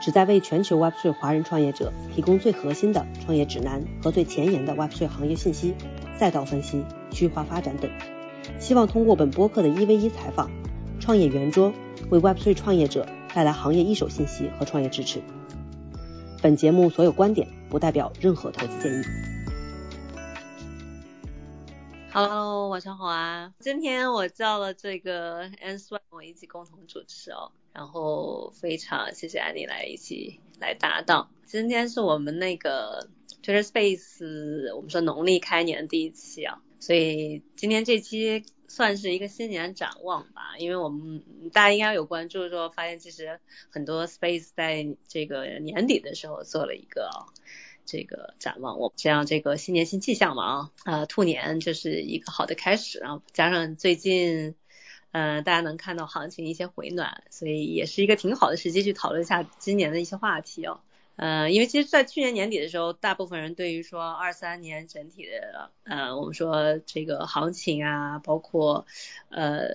旨在为全球 Web3 华人创业者提供最核心的创业指南和最前沿的 Web3 行业信息、赛道分析、区域化发展等。希望通过本播客的一 v 一采访、创业圆桌，为 Web3 创业者带来行业一手信息和创业支持。本节目所有观点不代表任何投资建议。Hello，晚上好啊！今天我叫了这个 a n s w e 我一起共同主持哦。然后非常谢谢安妮来一起来搭档。今天是我们那个 Twitter Space，我们说农历开年第一期啊，所以今天这期算是一个新年展望吧。因为我们大家应该有关注，说发现其实很多 Space 在这个年底的时候做了一个这个展望。我们这样这个新年新气象嘛啊，呃兔年就是一个好的开始，然后加上最近。嗯，大家能看到行情一些回暖，所以也是一个挺好的时机去讨论一下今年的一些话题哦。嗯，因为其实，在去年年底的时候，大部分人对于说二三年整体的，呃，我们说这个行情啊，包括呃，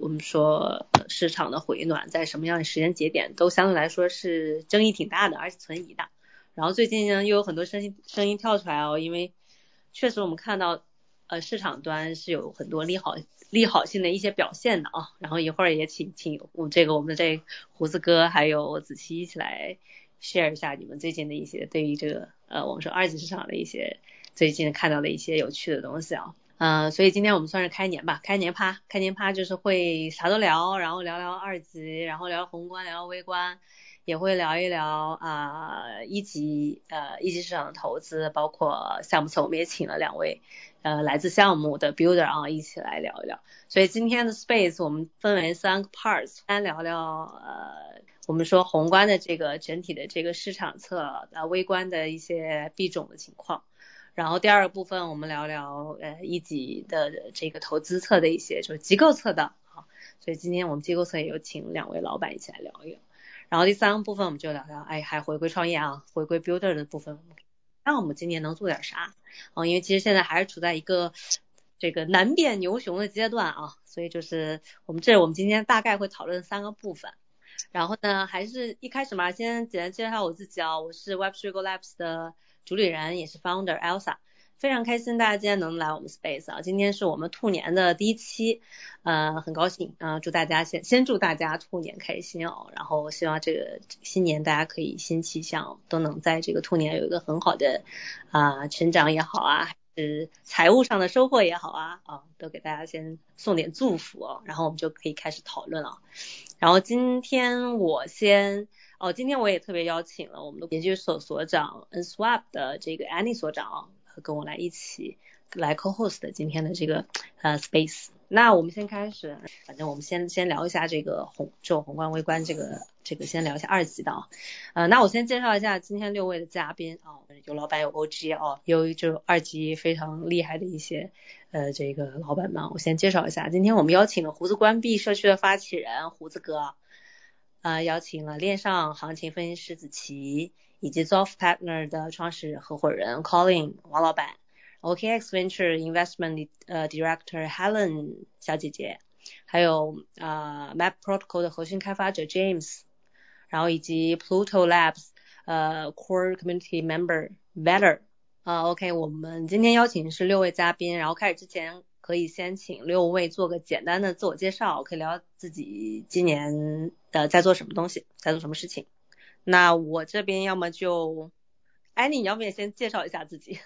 我们说市场的回暖在什么样的时间节点，都相对来说是争议挺大的，而且存疑的。然后最近呢，又有很多声音声音跳出来哦，因为确实我们看到，呃，市场端是有很多利好。利好性的一些表现的啊，然后一会儿也请请我这个我们的这胡子哥还有子期一起来 share 一下你们最近的一些对于这个呃我们说二级市场的一些最近看到的一些有趣的东西啊，嗯，所以今天我们算是开年吧，开年趴，开年趴就是会啥都聊，然后聊聊二级，然后聊宏观，聊聊微观。也会聊一聊啊一级呃一级市场的投资，包括项目侧，我们也请了两位呃来自项目的 builder 啊一起来聊一聊。所以今天的 space 我们分为三个 parts，先聊聊呃我们说宏观的这个整体的这个市场侧，呃微观的一些币种的情况。然后第二个部分我们聊聊呃一级的这个投资侧的一些就是机构侧的，好，所以今天我们机构侧也有请两位老板一起来聊一聊。然后第三个部分我们就聊聊，哎，还回归创业啊，回归 builder 的部分，那我们今年能做点啥？啊，因为其实现在还是处在一个这个难辨牛熊的阶段啊，所以就是我们这我们今天大概会讨论三个部分。然后呢，还是一开始嘛，先简单介绍我自己啊，我是 Web3 Go Labs 的主理人，也是 founder Elsa。非常开心，大家今天能来我们 Space 啊！今天是我们兔年的第一期，呃，很高兴啊！祝大家先先祝大家兔年开心哦！然后希望这个新年大家可以新气象，都能在这个兔年有一个很好的啊成长也好啊，还是财务上的收获也好啊，啊，都给大家先送点祝福哦！然后我们就可以开始讨论了。然后今天我先哦，今天我也特别邀请了我们的研究所所长 Nswap 的这个 Annie 所长。跟我来一起来 co-host 今天的这个呃 space。那我们先开始，反正我们先先聊一下这个宏这种宏观微观这个这个先聊一下二级的啊。呃，那我先介绍一下今天六位的嘉宾啊，有老板有 OG 哦，有就二级非常厉害的一些呃这个老板们。我先介绍一下，今天我们邀请了胡子关闭社区的发起人胡子哥，呃，邀请了链上行情分析师子琪。以及 Zoff Partner 的创始合伙人 Colin 王老板，OKX Venture Investment 呃 Director Helen 小姐姐，还有啊 Map Protocol 的核心开发者 James，然后以及 Pluto Labs 呃 Core Community Member Better 啊 OK 我们今天邀请是六位嘉宾，然后开始之前可以先请六位做个简单的自我介绍，可以聊自己今年的在做什么东西，在做什么事情。那我这边要么就，安妮，你要不也先介绍一下自己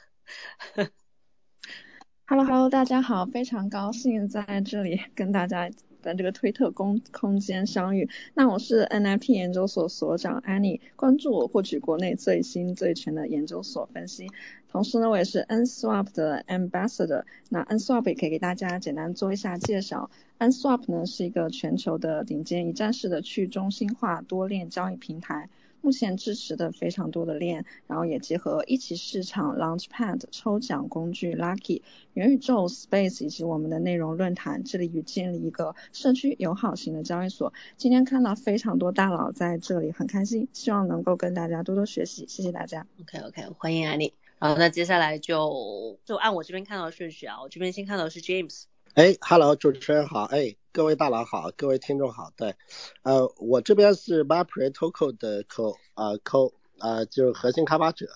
？Hello Hello，大家好，非常高兴在这里跟大家在这个推特空空间相遇。那我是 NFT 研究所所长 Annie，关注我获取国内最新最全的研究所分析。同时呢，我也是 Nswap 的 Ambassador。那 Nswap 也可以给大家简单做一下介绍。Nswap 呢是一个全球的顶尖一站式的去中心化多链交易平台。目前支持的非常多的链，然后也结合一起市场 Launchpad 抽奖工具 Lucky 元宇宙 Space 以及我们的内容论坛，致力于建立一个社区友好型的交易所。今天看到非常多大佬在这里，很开心，希望能够跟大家多多学习，谢谢大家。OK OK，欢迎安利。然后那接下来就就按我这边看到的顺序啊，我这边先看到的是 James。哎，Hello，主持人好，哎，各位大佬好，各位听众好，对，呃，我这边是 Mapre Token 的 Co 啊 Co 啊，就是核心开发者，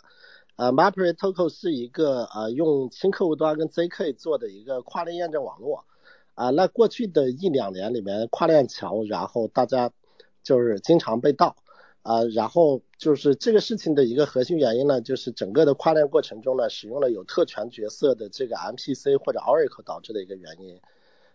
呃，Mapre Token 是一个呃用轻客户端跟 ZK 做的一个跨链验证网络，啊，那过去的一两年里面跨链桥，然后大家就是经常被盗。啊，然后就是这个事情的一个核心原因呢，就是整个的跨链过程中呢，使用了有特权角色的这个 MPC 或者 Oracle 导致的一个原因。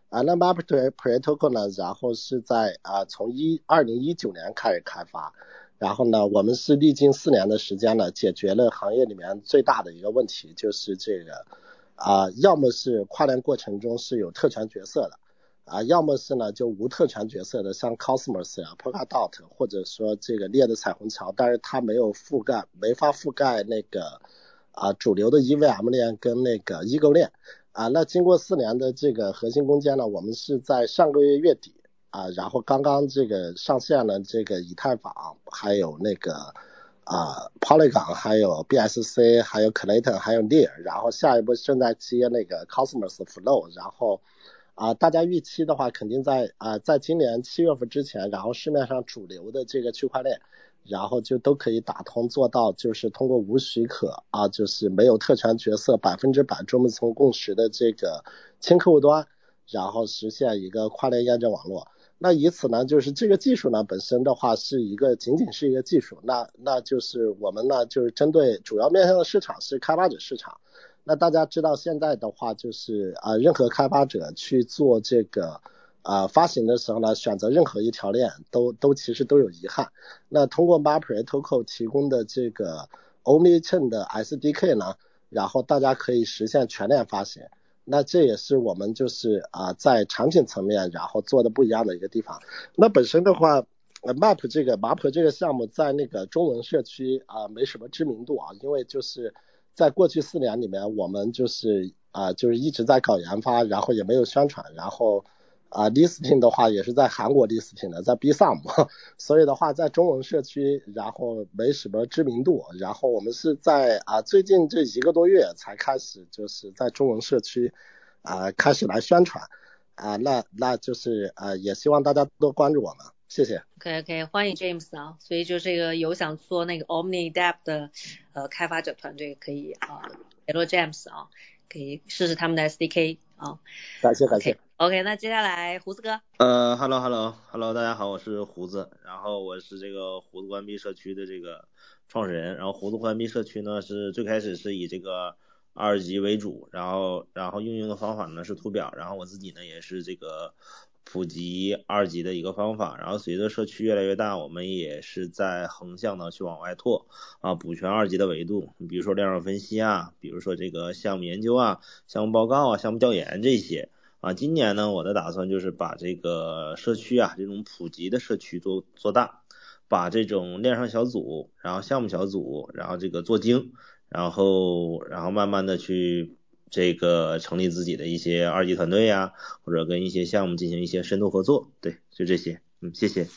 啊，那 Mapre Protocol 呢，然后是在啊从一二零一九年开始开发，然后呢，我们是历经四年的时间呢，解决了行业里面最大的一个问题，就是这个啊，要么是跨链过程中是有特权角色的。啊，要么是呢，就无特权角色的，像 Cosmos 呀、Polkadot，或者说这个猎的彩虹桥，但是它没有覆盖，没法覆盖那个啊主流的 EVM 链跟那个 Ego 链啊。那经过四年的这个核心攻坚呢，我们是在上个月月底啊，然后刚刚这个上线了这个以太坊，还有那个啊 Polygon，还有 BSC，还有 Clayton，还有 Near，然后下一步正在接那个 Cosmos Flow，然后。啊，大家预期的话，肯定在啊，在今年七月份之前，然后市面上主流的这个区块链，然后就都可以打通，做到就是通过无许可啊，就是没有特权角色，百分之百专门从共识的这个轻客户端，然后实现一个跨链验证网络。那以此呢，就是这个技术呢本身的话是一个仅仅是一个技术，那那就是我们呢就是针对主要面向的市场是开发者市场。那大家知道现在的话，就是啊，任何开发者去做这个啊发行的时候呢，选择任何一条链都都其实都有遗憾。那通过 Mapre Token 提供的这个 Omnichain 的 SDK 呢，然后大家可以实现全链发行。那这也是我们就是啊在产品层面然后做的不一样的一个地方。那本身的话，Map 这个 Map 这个项目在那个中文社区啊没什么知名度啊，因为就是。在过去四年里面，我们就是啊，就是一直在搞研发，然后也没有宣传，然后啊，listing 的话也是在韩国 listing 的，在 B 上 m 所以的话在中文社区，然后没什么知名度，然后我们是在啊最近这一个多月才开始，就是在中文社区啊开始来宣传啊，那那就是啊，也希望大家多关注我们。谢谢。OK OK，欢迎 James 啊，所以就这个有想做那个 Omni Dap 的呃开发者团队可以啊联络 James 啊，可以试试他们的 SDK 啊。感谢感谢。OK，那接下来胡子哥。呃，Hello Hello Hello，大家好，我是胡子，然后我是这个胡子关闭社区的这个创始人，然后胡子关闭社区呢是最开始是以这个二级为主，然后然后运用的方法呢是图表，然后我自己呢也是这个。普及二级的一个方法，然后随着社区越来越大，我们也是在横向的去往外拓啊，补全二级的维度。比如说量上分析啊，比如说这个项目研究啊、项目报告啊、项目调研这些啊。今年呢，我的打算就是把这个社区啊，这种普及的社区做做大，把这种链上小组，然后项目小组，然后这个做精，然后然后慢慢的去。这个成立自己的一些二级团队呀，或者跟一些项目进行一些深度合作，对，就这些，嗯，谢谢。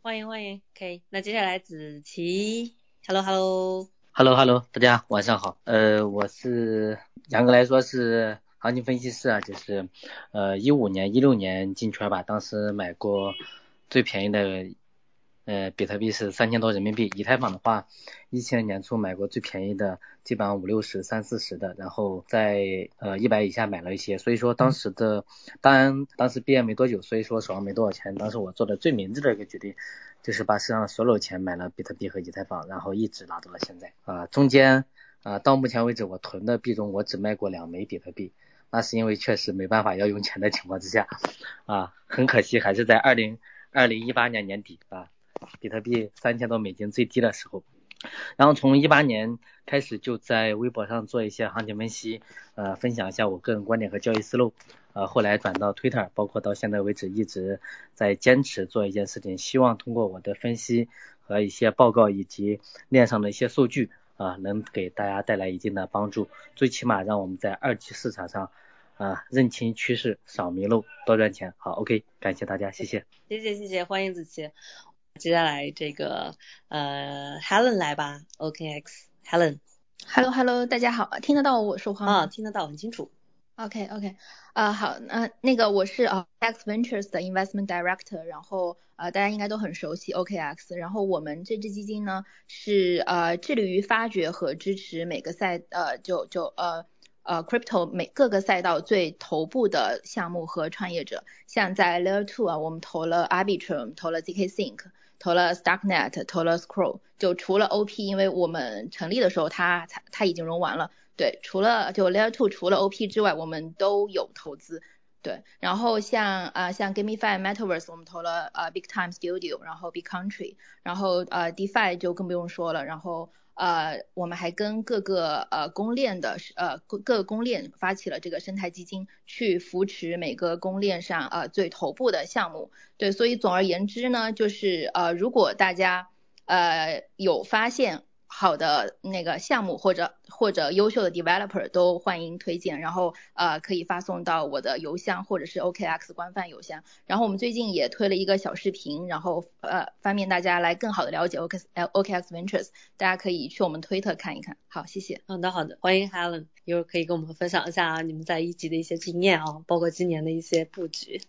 欢迎欢迎，OK，那接下来子琪，Hello Hello Hello Hello，大家晚上好，呃，我是严格来说是行情分析师啊，就是呃一五年一六年进圈吧，当时买过最便宜的。呃，比特币是三千多人民币，以太坊的话，一七年年初买过最便宜的，基本上五六十、三四十的，然后在呃一百以下买了一些，所以说当时的，当然当时毕业没多久，所以说手上没多少钱，当时我做的最明智的一个决定，就是把身上所有钱买了比特币和以太坊，然后一直拿到了现在，啊，中间啊到目前为止我囤的币中，我只卖过两枚比特币，那是因为确实没办法要用钱的情况之下，啊，很可惜还是在二零二零一八年年底啊。比特币三千多美金最低的时候，然后从一八年开始就在微博上做一些行情分析，呃，分享一下我个人观点和交易思路，呃，后来转到 Twitter，包括到现在为止一直在坚持做一件事情，希望通过我的分析，和一些报告以及链上的一些数据啊，能给大家带来一定的帮助，最起码让我们在二级市场上啊认清趋势，少迷路，多赚钱。好，OK，感谢大家，谢谢。谢谢谢谢，欢迎子琪。接下来这个呃 Helen 来吧，OKX Helen。Hello Hello，大家好，听得到我说话吗？啊，听得到，很清楚。OK OK，啊好，那那个我是啊 X Ventures 的 Investment Director，然后呃大家应该都很熟悉 OKX，然后我们这支基金呢是呃致力于发掘和支持每个赛呃就就呃呃 Crypto 每各个赛道最头部的项目和创业者，像在 Layer Two 啊，我们投了 Arbitrum，投了 zk Sync，投了 Starknet，投了 Scroll，就除了 OP，因为我们成立的时候它它它已经融完了。对，除了就 Layer Two 除了 OP 之外，我们都有投资。对，然后像啊像 GameFi Metaverse 我们投了呃 Big Time Studio，然后 Big Country，然后呃 DeFi 就更不用说了，然后呃我们还跟各个呃公链的呃各各个公链发起了这个生态基金，去扶持每个公链上呃最头部的项目。对，所以总而言之呢，就是呃如果大家呃有发现。好的那个项目或者或者优秀的 developer 都欢迎推荐，然后呃可以发送到我的邮箱或者是 OKX 官方邮箱。然后我们最近也推了一个小视频，然后呃方便大家来更好的了解 OK OKX Ventures，大家可以去我们推特看一看。好，谢谢。好的好的，欢迎 Helen，一会儿可以跟我们分享一下你们在一级的一些经验啊，包括今年的一些布局。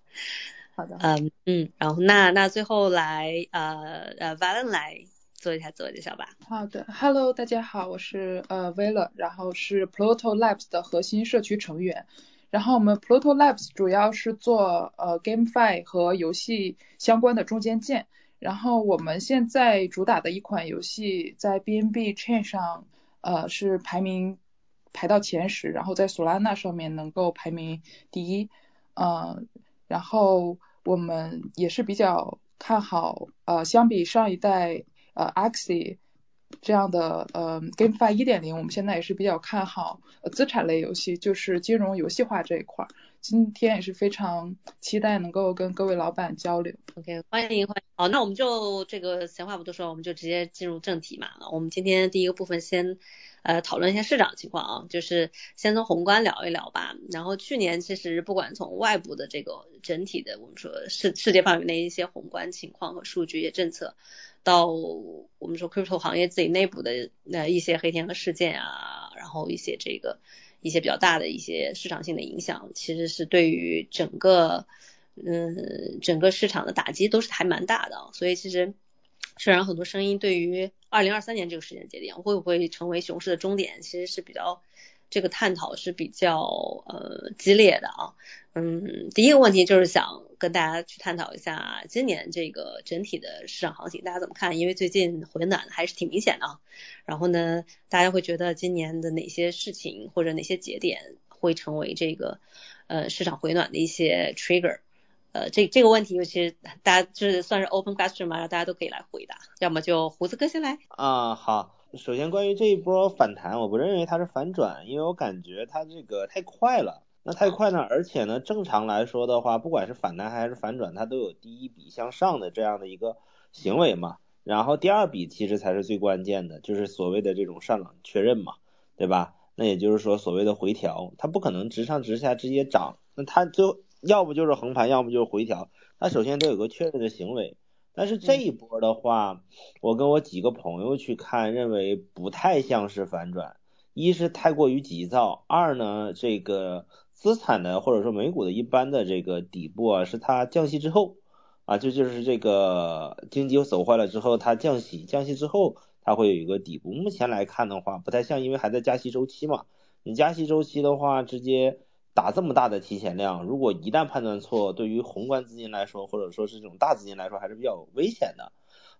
好的，嗯嗯，然后那那最后来呃呃 Valen 来。做一下自我介绍吧。好的，Hello，大家好，我是呃 Vela，然后是 Pluto Labs 的核心社区成员。然后我们 Pluto Labs 主要是做呃 GameFi 和游戏相关的中间件。然后我们现在主打的一款游戏在 BNB Chain 上呃是排名排到前十，然后在 Solana 上面能够排名第一。嗯，然后我们也是比较看好呃相比上一代。呃，Axie 这样的呃，GameFi 一点零，我们现在也是比较看好呃资产类游戏，就是金融游戏化这一块。今天也是非常期待能够跟各位老板交流。OK，欢迎欢迎。好，那我们就这个闲话不多说，我们就直接进入正题嘛。我们今天第一个部分先呃讨论一下市场情况啊，就是先从宏观聊一聊吧。然后去年其实不管从外部的这个整体的我们说世世界范围内一些宏观情况和数据、一些政策。到我们说 crypto 行业自己内部的那一些黑天鹅事件啊，然后一些这个一些比较大的一些市场性的影响，其实是对于整个嗯整个市场的打击都是还蛮大的。所以其实虽然很多声音对于二零二三年这个时间节点会不会成为熊市的终点，其实是比较这个探讨是比较呃激烈的啊。嗯，第一个问题就是想。跟大家去探讨一下今年这个整体的市场行情，大家怎么看？因为最近回暖还是挺明显的啊。然后呢，大家会觉得今年的哪些事情或者哪些节点会成为这个呃市场回暖的一些 trigger？呃，这这个问题，尤其是大家就是算是 open question 嘛，让大家都可以来回答。要么就胡子哥先来。啊，好。首先关于这一波反弹，我不认为它是反转，因为我感觉它这个太快了。那太快呢，而且呢，正常来说的话，不管是反弹还是反转，它都有第一笔向上的这样的一个行为嘛。然后第二笔其实才是最关键的，就是所谓的这种上涨确认嘛，对吧？那也就是说所谓的回调，它不可能直上直下直接涨，那它就要不就是横盘，要不就是回调，它首先得有个确认的行为。但是这一波的话，我跟我几个朋友去看，认为不太像是反转，一是太过于急躁，二呢这个。资产的或者说美股的一般的这个底部啊，是它降息之后啊，这就是这个经济走坏了之后，它降息，降息之后它会有一个底部。目前来看的话，不太像，因为还在加息周期嘛。你加息周期的话，直接打这么大的提前量，如果一旦判断错，对于宏观资金来说，或者说是这种大资金来说，还是比较危险的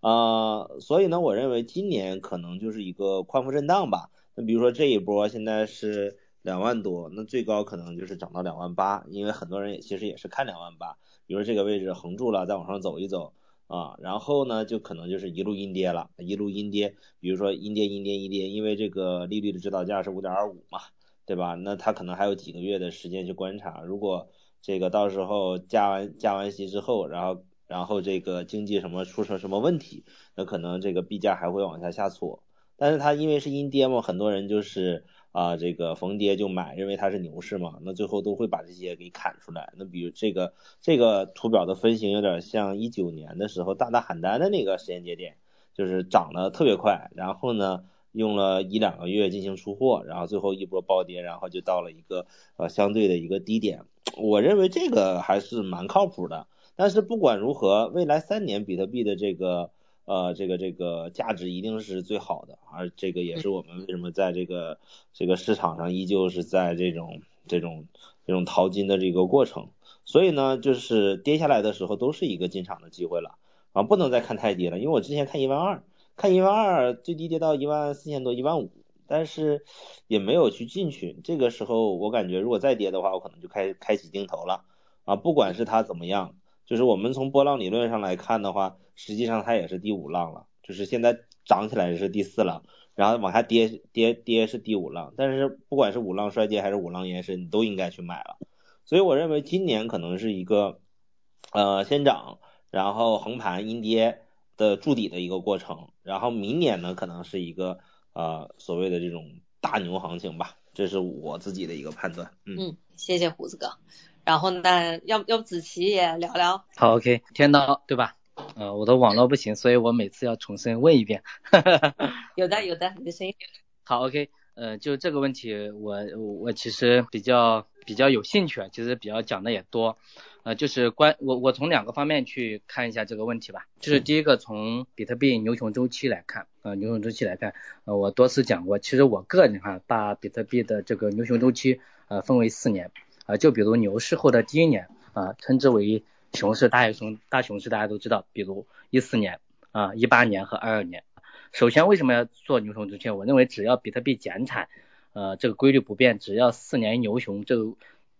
啊。所以呢，我认为今年可能就是一个宽幅震荡吧。那比如说这一波现在是。两万多，那最高可能就是涨到两万八，因为很多人也其实也是看两万八，比如这个位置横住了，再往上走一走啊，然后呢就可能就是一路阴跌了，一路阴跌，比如说阴跌阴跌阴跌，因为这个利率的指导价是五点二五嘛，对吧？那它可能还有几个月的时间去观察，如果这个到时候加完加完息之后，然后然后这个经济什么出现什么问题，那可能这个币价还会往下下挫。但是它因为是阴跌嘛，很多人就是啊这个逢跌就买，认为它是牛市嘛，那最后都会把这些给砍出来。那比如这个这个图表的分型有点像一九年的时候大大喊单的那个时间节点，就是涨得特别快，然后呢。用了一两个月进行出货，然后最后一波暴跌，然后就到了一个呃相对的一个低点。我认为这个还是蛮靠谱的。但是不管如何，未来三年比特币的这个呃这个这个价值一定是最好的，而这个也是我们为什么在这个这个市场上依旧是在这种这种这种淘金的这个过程。所以呢，就是跌下来的时候都是一个进场的机会了啊，不能再看太低了，因为我之前看一万二。看一万二，最低跌到一万四千多，一万五，但是也没有去进去。这个时候我感觉，如果再跌的话，我可能就开开启定投了啊。不管是它怎么样，就是我们从波浪理论上来看的话，实际上它也是第五浪了。就是现在涨起来是第四浪，然后往下跌跌跌是第五浪。但是不管是五浪衰竭还是五浪延伸，你都应该去买了。所以我认为今年可能是一个呃先涨，然后横盘阴跌。的筑底的一个过程，然后明年呢可能是一个呃所谓的这种大牛行情吧，这是我自己的一个判断。嗯，谢谢胡子哥。然后呢，要要不子琪也聊聊？好，OK，天刀对吧？呃，我的网络不行，所以我每次要重新问一遍。有的有的，你的声音。好，OK，呃，就这个问题，我我其实比较比较有兴趣，其实比较讲的也多。呃，就是关我我从两个方面去看一下这个问题吧。就是第一个从比特币牛熊周期来看，呃，牛熊周期来看，呃，我多次讲过，其实我个人哈把比特币的这个牛熊周期呃分为四年，啊，就比如牛市后的第一年啊，称之为熊市大熊大熊市，大家都知道，比如一四年啊、一八年和二二年。首先为什么要做牛熊证券？我认为只要比特币减产，呃，这个规律不变，只要四年牛熊这个。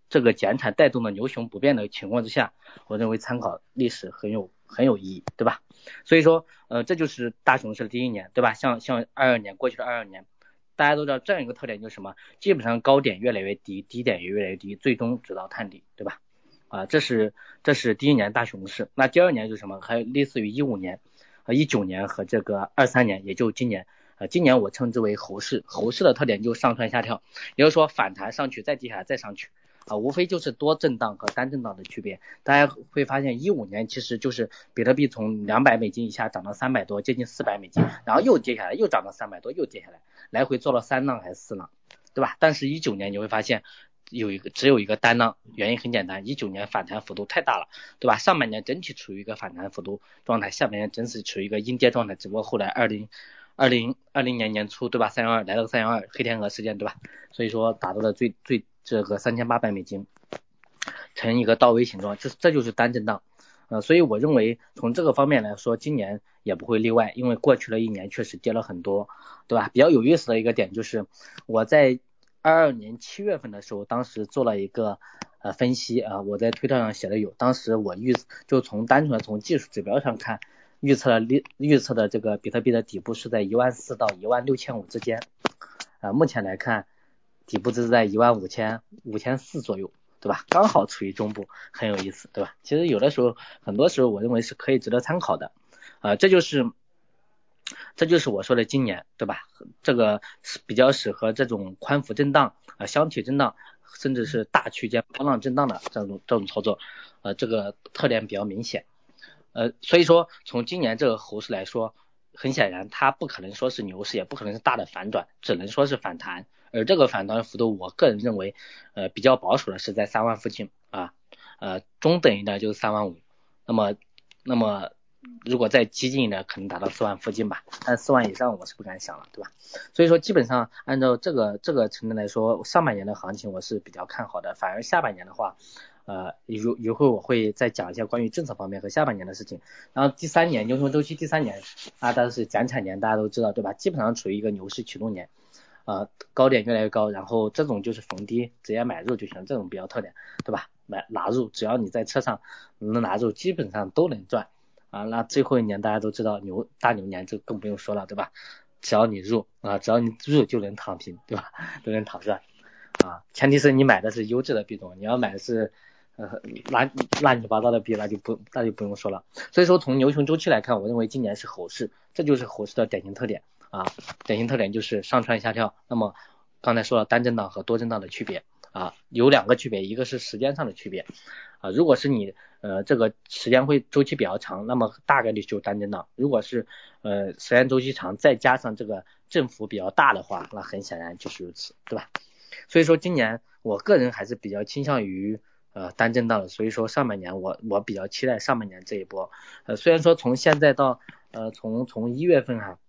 这个减产带动的牛熊不变的情况之下，我认为参考历史很有很有意义，对吧？所以说，呃，这就是大熊市的第一年，对吧？像像二二年过去的二二年，大家都知道这样一个特点就是什么？基本上高点越来越低，低点也越来越低，最终直到探底，对吧？啊，这是这是第一年大熊市。那第二年就是什么？还有类似于一五年、和一九年和这个二三年，也就今年。啊，今年我称之为猴市。猴市的特点就上蹿下跳，也就是说反弹上去，再跌下来，再上去。啊，无非就是多震荡和单震荡的区别。大家会发现，一五年其实就是比特币从两百美金以下涨到三百多，接近四百美金，然后又跌下来，又涨到三百多，又跌下来，来回做了三浪还是四浪，对吧？但是，一九年你会发现有一个只有一个单浪，原因很简单，一九年反弹幅度太大了，对吧？上半年整体处于一个反弹幅度状态，下半年真是处于一个阴跌状态，只不过后来二零二零二零年年初，对吧？三幺二来了个三幺二黑天鹅事件，对吧？所以说达到了最最。这个三千八百美金成一个倒 V 形状，这这就是单震荡，呃，所以我认为从这个方面来说，今年也不会例外，因为过去了一年确实跌了很多，对吧？比较有意思的一个点就是我在二二年七月份的时候，当时做了一个呃分析啊，我在推特上写的有，当时我预就从单纯的从技术指标上看，预测了预预测的这个比特币的底部是在一万四到一万六千五之间，啊，目前来看。底部是在一万五千五千四左右，对吧？刚好处于中部，很有意思，对吧？其实有的时候，很多时候我认为是可以值得参考的，啊，这就是，这就是我说的今年，对吧？这个是比较适合这种宽幅震荡啊，箱体震荡，甚至是大区间波浪震荡的这种这种操作，呃，这个特点比较明显，呃，所以说从今年这个猴市来说，很显然它不可能说是牛市，也不可能是大的反转，只能说是反弹。而这个反弹幅度，我个人认为，呃，比较保守的是在三万附近啊，呃，中等一点就是三万五，那么，那么如果再激进一点，可能达到四万附近吧，但四万以上我是不敢想了，对吧？所以说，基本上按照这个这个程度来说，上半年的行情我是比较看好的，反而下半年的话，呃，一一会我会再讲一下关于政策方面和下半年的事情。然后第三年牛熊周期第三年啊，当然是减产年，大家都知道，对吧？基本上处于一个牛市启动年。啊，高点越来越高，然后这种就是逢低直接买入就行，这种比较特点，对吧？买拿入，只要你在车上能拿入，基本上都能赚啊。那最后一年大家都知道牛大牛年，就更不用说了，对吧？只要你入啊，只要你入就能躺平，对吧？都能躺赚啊。前提是你买的是优质的币种，你要买的是呃乱乱七八糟的币，那就不那就不用说了。所以说从牛熊周期来看，我认为今年是猴市，这就是猴市的典型特点啊，典型特点就是上蹿下跳。那么刚才说了单震荡和多震荡的区别啊，有两个区别，一个是时间上的区别啊，如果是你呃这个时间会周期比较长，那么大概率就单震荡；如果是呃时间周期长，再加上这个振幅比较大的话，那很显然就是如此，对吧？所以说今年我个人还是比较倾向于。呃，单震荡的，所以说上半年我我比较期待上半年这一波。呃，虽然说从现在到呃从从一月份哈，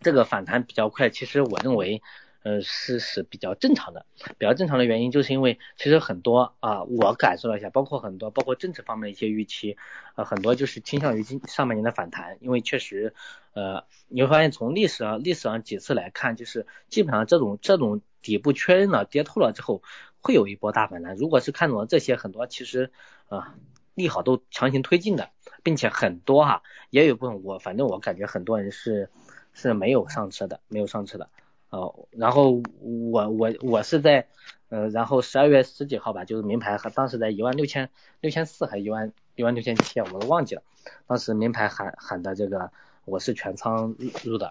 这个反弹比较快，其实我认为呃是是比较正常的。比较正常的原因就是因为其实很多啊，我感受了一下，包括很多包括政治方面的一些预期，呃很多就是倾向于今上半年的反弹，因为确实呃你会发现从历史上历史上几次来看，就是基本上这种这种底部确认了跌透了之后。会有一波大反弹，如果是看懂了这些，很多其实啊利好都强行推进的，并且很多哈也有部分我反正我感觉很多人是是没有上车的，没有上车的哦。然后我我我是在呃然后十二月十几号吧，就是名牌和当时在一万六千六千四还一万一万六千七我都忘记了，当时名牌喊喊的这个我是全仓入入的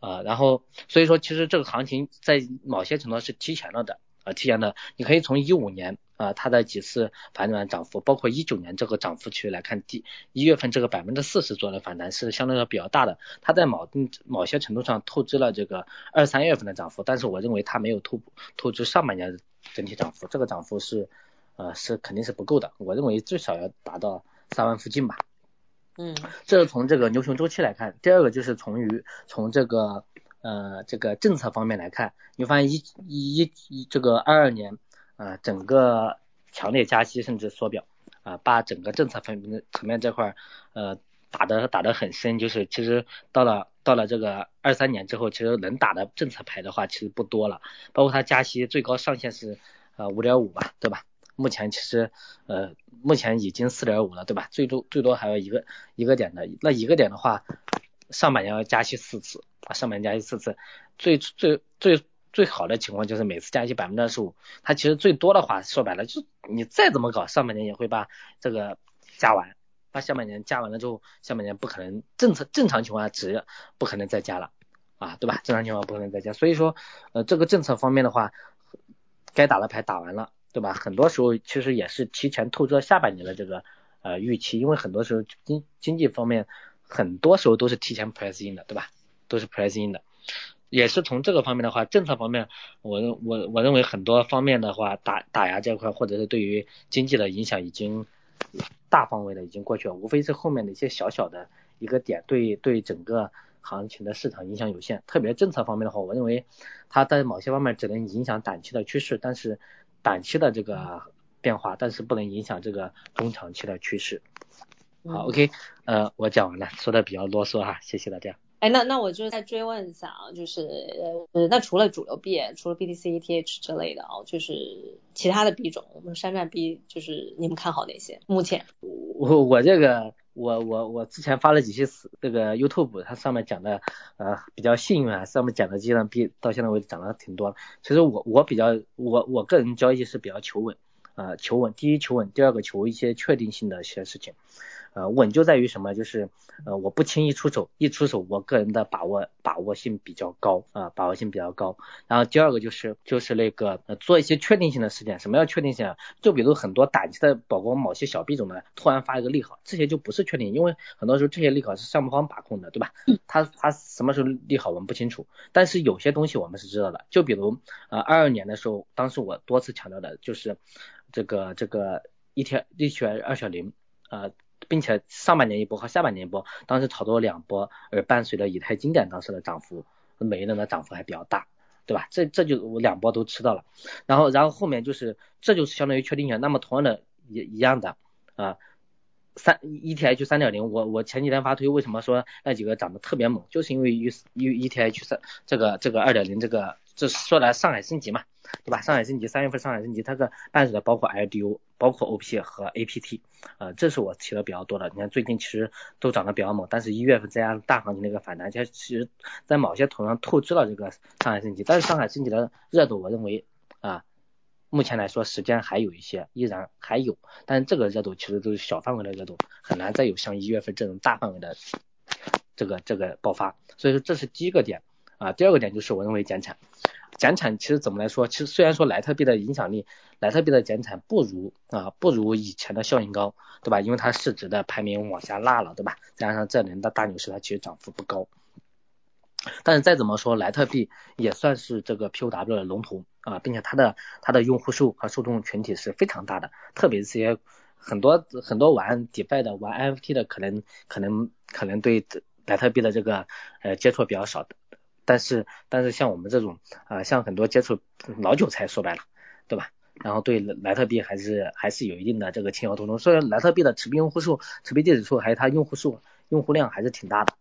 啊，然后所以说其实这个行情在某些程度是提前了的。啊，提前的，你可以从一五年啊，它的几次反转涨幅，包括一九年这个涨幅区来看，第一月份这个百分之四十左右的反弹是相对来说比较大的，它在某某些程度上透支了这个二三月份的涨幅，但是我认为它没有透透支上半年整体涨幅，这个涨幅是呃是肯定是不够的，我认为最少要达到三万附近吧。嗯，这是从这个牛熊周期来看，第二个就是从于从这个。呃，这个政策方面来看，你发现一一一这个二二年啊，整个强烈加息甚至缩表啊，把整个政策方面层面这块呃打的打的很深，就是其实到了到了这个二三年之后，其实能打的政策牌的话其实不多了，包括它加息最高上限是呃五点五吧，对吧？目前其实呃目前已经四点五了，对吧？最多最多还有一个一个点的，那一个点的话，上半年要加息四次。啊，上半年加息四次，最最最最好的情况就是每次加息百分之二十五。它其实最多的话，说白了就是你再怎么搞，上半年也会把这个加完，把下半年加完了之后，下半年不可能政策正常情况下只不可能再加了啊，对吧？正常情况不可能再加，所以说呃这个政策方面的话，该打的牌打完了，对吧？很多时候其实也是提前透支了下半年的这个呃预期，因为很多时候经经济方面很多时候都是提前 price in 的，对吧？都是 pricing 的，也是从这个方面的话，政策方面，我我我认为很多方面的话，打打压这块，或者是对于经济的影响已经大范围的已经过去了，无非是后面的一些小小的一个点，对对整个行情的市场影响有限。特别政策方面的话，我认为它在某些方面只能影响短期的趋势，但是短期的这个变化，但是不能影响这个中长期的趋势。好，OK，呃，我讲完了，说的比较啰嗦哈，谢谢大家。哎，那那我就再追问一下啊，就是呃，那除了主流币，除了 BTC、ETH 之类的啊，就是其他的币种，我们山寨币，就是你们看好哪些？目前我我这个我我我之前发了几期这个 YouTube，它上面讲的呃比较幸运啊，上面讲的基本上币到现在为止涨了挺多。其实我我比较我我个人交易是比较求稳啊，求稳，第一求稳，第二个求一些确定性的一些事情。呃，稳就在于什么？就是呃，我不轻易出手，一出手，我个人的把握把握性比较高啊，把握性比较高。然后第二个就是就是那个呃，做一些确定性的事件。什么叫确定性啊？就比如很多短期的，包括某些小币种呢，突然发一个利好，这些就不是确定，因为很多时候这些利好是项目方把控的，对吧？他他什么时候利好我们不清楚，但是有些东西我们是知道的。就比如呃，二二年的时候，当时我多次强调的就是这个这个一天一选二选零啊。并且上半年一波和下半年一波，当时炒作两波，而伴随着以太经典当时的涨幅，每一轮的涨幅还比较大，对吧？这这就我两波都吃到了，然后然后后面就是这就是相当于确定性。那么同样的一一样的啊，三 ETH 三点零，我我前几天发推，为什么说那几个涨得特别猛？就是因为 U U ETH 三这个这个二点零这个。这说来上海升级嘛，对吧？上海升级，三月份上海升级，它的伴随的包括 LDO，包括 OP 和 APT，呃，这是我提的比较多的。你看最近其实都涨得比较猛，但是一月份再加上大行情的一个反弹，其实在某些头上透支了这个上海升级。但是上海升级的热度，我认为啊目前来说时间还有一些，依然还有，但是这个热度其实都是小范围的热度，很难再有像一月份这种大范围的这个这个爆发。所以说这是第一个点啊，第二个点就是我认为减产，减产其实怎么来说，其实虽然说莱特币的影响力，莱特币的减产不如啊不如以前的效应高，对吧？因为它市值的排名往下落了，对吧？加上这年的大牛市它其实涨幅不高。但是再怎么说，莱特币也算是这个 POW 的龙头啊，并且它的它的用户数和受众群体是非常大的，特别是些很多很多玩 DeFi 的、玩 NFT 的，可能可能可能对莱特币的这个呃接触比较少的，但是但是像我们这种啊，像很多接触老韭菜，说白了，对吧？然后对莱特币还是还是有一定的这个情有独钟，虽然莱特币的持币用户数、持币地址数还有它用户数、用户量还是挺大的。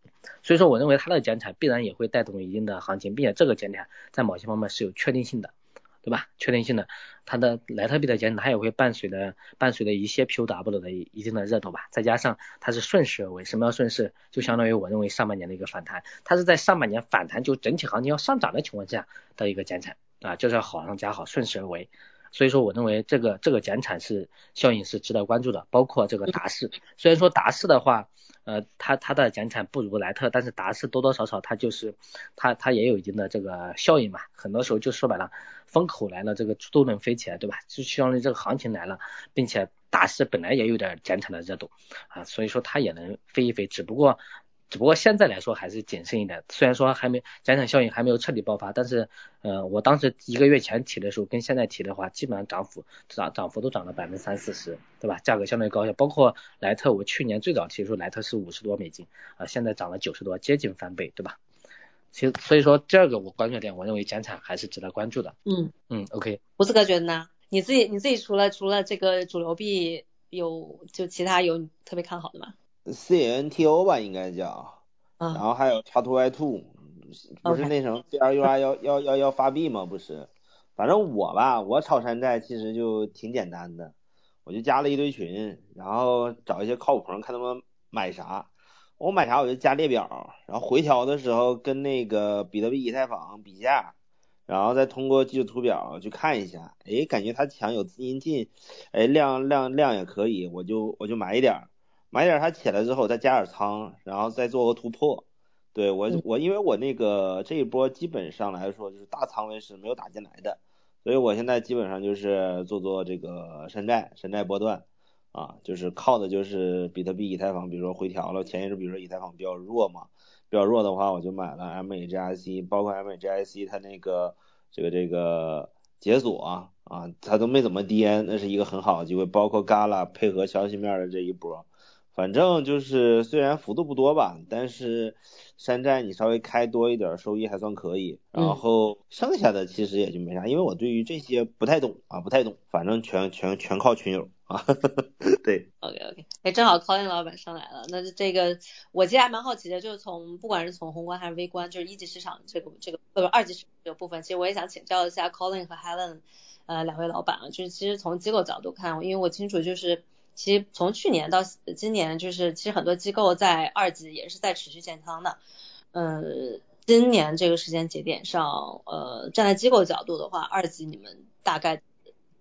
所以说，我认为它的减产必然也会带动一定的行情，并且这个减产在某些方面是有确定性的，对吧？确定性的，它的莱特币的减产它也会伴随的伴随的一些 POW 的一定的热度吧，再加上它是顺势而为，什么叫顺势？就相当于我认为上半年的一个反弹，它是在上半年反弹就整体行情要上涨的情况下的一个减产啊，就是要好上加好，顺势而为。所以说我认为这个这个减产是效应是值得关注的，包括这个达士，虽然说达士的话。呃，它它的减产不如莱特，但是达士多多少少它就是它它也有一定的这个效应嘛，很多时候就说白了，风口来了，这个都能飞起来，对吧？就相当于这个行情来了，并且达士本来也有点减产的热度啊，所以说它也能飞一飞，只不过。只不过现在来说还是谨慎一点，虽然说还没减产效应还没有彻底爆发，但是呃，我当时一个月前提的时候跟现在提的话，基本上涨幅涨涨幅都涨了百分之三四十，对吧？价格相对高一些，包括莱特，我去年最早提出莱特是五十多美金啊，现在涨了九十多，接近翻倍，对吧？其实所以说第二个我关注点，我认为减产还是值得关注的。嗯嗯，OK。胡子哥觉得呢？你自己你自己除了除了这个主流币，有就其他有特别看好的吗？CNTO 吧，应该叫，然后还有 T2 Y2，不是那什么 CRUR 幺幺幺幺发币吗？不是，反正我吧，我炒山寨其实就挺简单的，我就加了一堆群，然后找一些靠谱朋友看他们买啥，我买啥我就加列表，然后回调的时候跟那个比特币、以太坊比价，然后再通过技术图表去看一下，哎，感觉它强有资金进，哎，量量量也可以，我就我就买一点。买点它起来之后再加点仓，然后再做个突破。对我我因为我那个这一波基本上来说就是大仓位是没有打进来的，所以我现在基本上就是做做这个山寨山寨波段啊，就是靠的就是比特币以太坊，比如说回调了，前一阵比如说以太坊比较弱嘛，比较弱的话我就买了 MAGIC，包括 MAGIC 它那个这个这个解锁啊啊它都没怎么跌，那是一个很好的机会，包括 Gala 配合消息面的这一波。反正就是虽然幅度不多吧，但是山寨你稍微开多一点，收益还算可以。然后剩下的其实也就没啥，因为我对于这些不太懂啊，不太懂。反正全全全靠群友啊。对。OK OK，哎，正好 Colin 老板上来了，那这个我其实还蛮好奇的，就是从不管是从宏观还是微观，就是一级市场这个这个呃不二级市场这个部分，其实我也想请教一下 Colin 和 Helen 呃两位老板啊，就是其实从机构角度看，因为我清楚就是。其实从去年到今年，就是其实很多机构在二级也是在持续建仓的。嗯，今年这个时间节点上，呃，站在机构角度的话，二级你们大概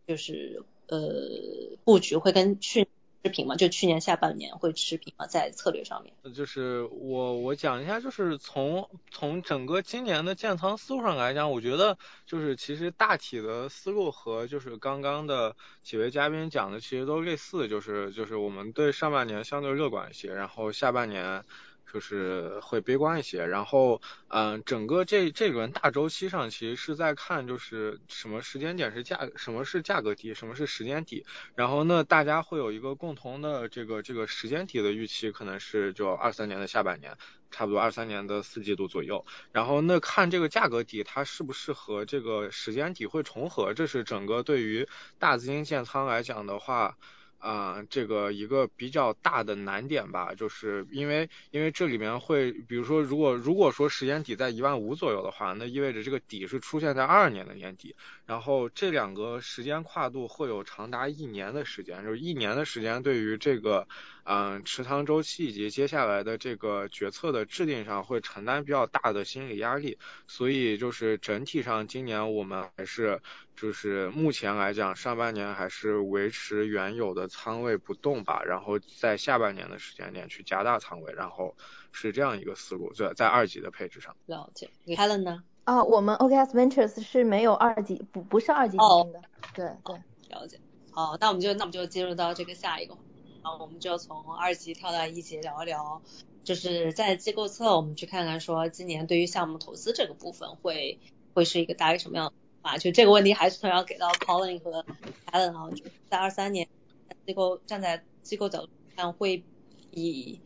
就是呃布局会跟去。持平嘛，就去年下半年会持平嘛，在策略上面。就是我我讲一下，就是从从整个今年的建仓思路上来讲，我觉得就是其实大体的思路和就是刚刚的几位嘉宾讲的其实都类似，就是就是我们对上半年相对乐观一些，然后下半年。就是会悲观一些，然后，嗯，整个这这轮大周期上，其实是在看就是什么时间点是价，什么是价格底，什么是时间底，然后呢，大家会有一个共同的这个这个时间底的预期，可能是就二三年的下半年，差不多二三年的四季度左右，然后那看这个价格底它是不是和这个时间底会重合，这是整个对于大资金建仓来讲的话。啊，这个一个比较大的难点吧，就是因为因为这里面会，比如说如果如果说时间底在一万五左右的话，那意味着这个底是出现在二二年的年底，然后这两个时间跨度会有长达一年的时间，就是一年的时间对于这个。嗯，持仓周期以及接下来的这个决策的制定上会承担比较大的心理压力，所以就是整体上今年我们还是就是目前来讲上半年还是维持原有的仓位不动吧，然后在下半年的时间点去加大仓位，然后是这样一个思路，在在二级的配置上。了解，Helen 呢？啊，我们 OKS Ventures 是没有二级，不不是二级基金的，对对。了解。好，那我们就那我们就进入到这个下一个。啊，我们就从二级跳到一级聊一聊，就是在机构侧，我们去看看说今年对于项目投资这个部分会会是一个大概什么样啊？就这个问题还是同样给到 Colin 和 Alan 啊，在二三年机构站在机构角度看会以，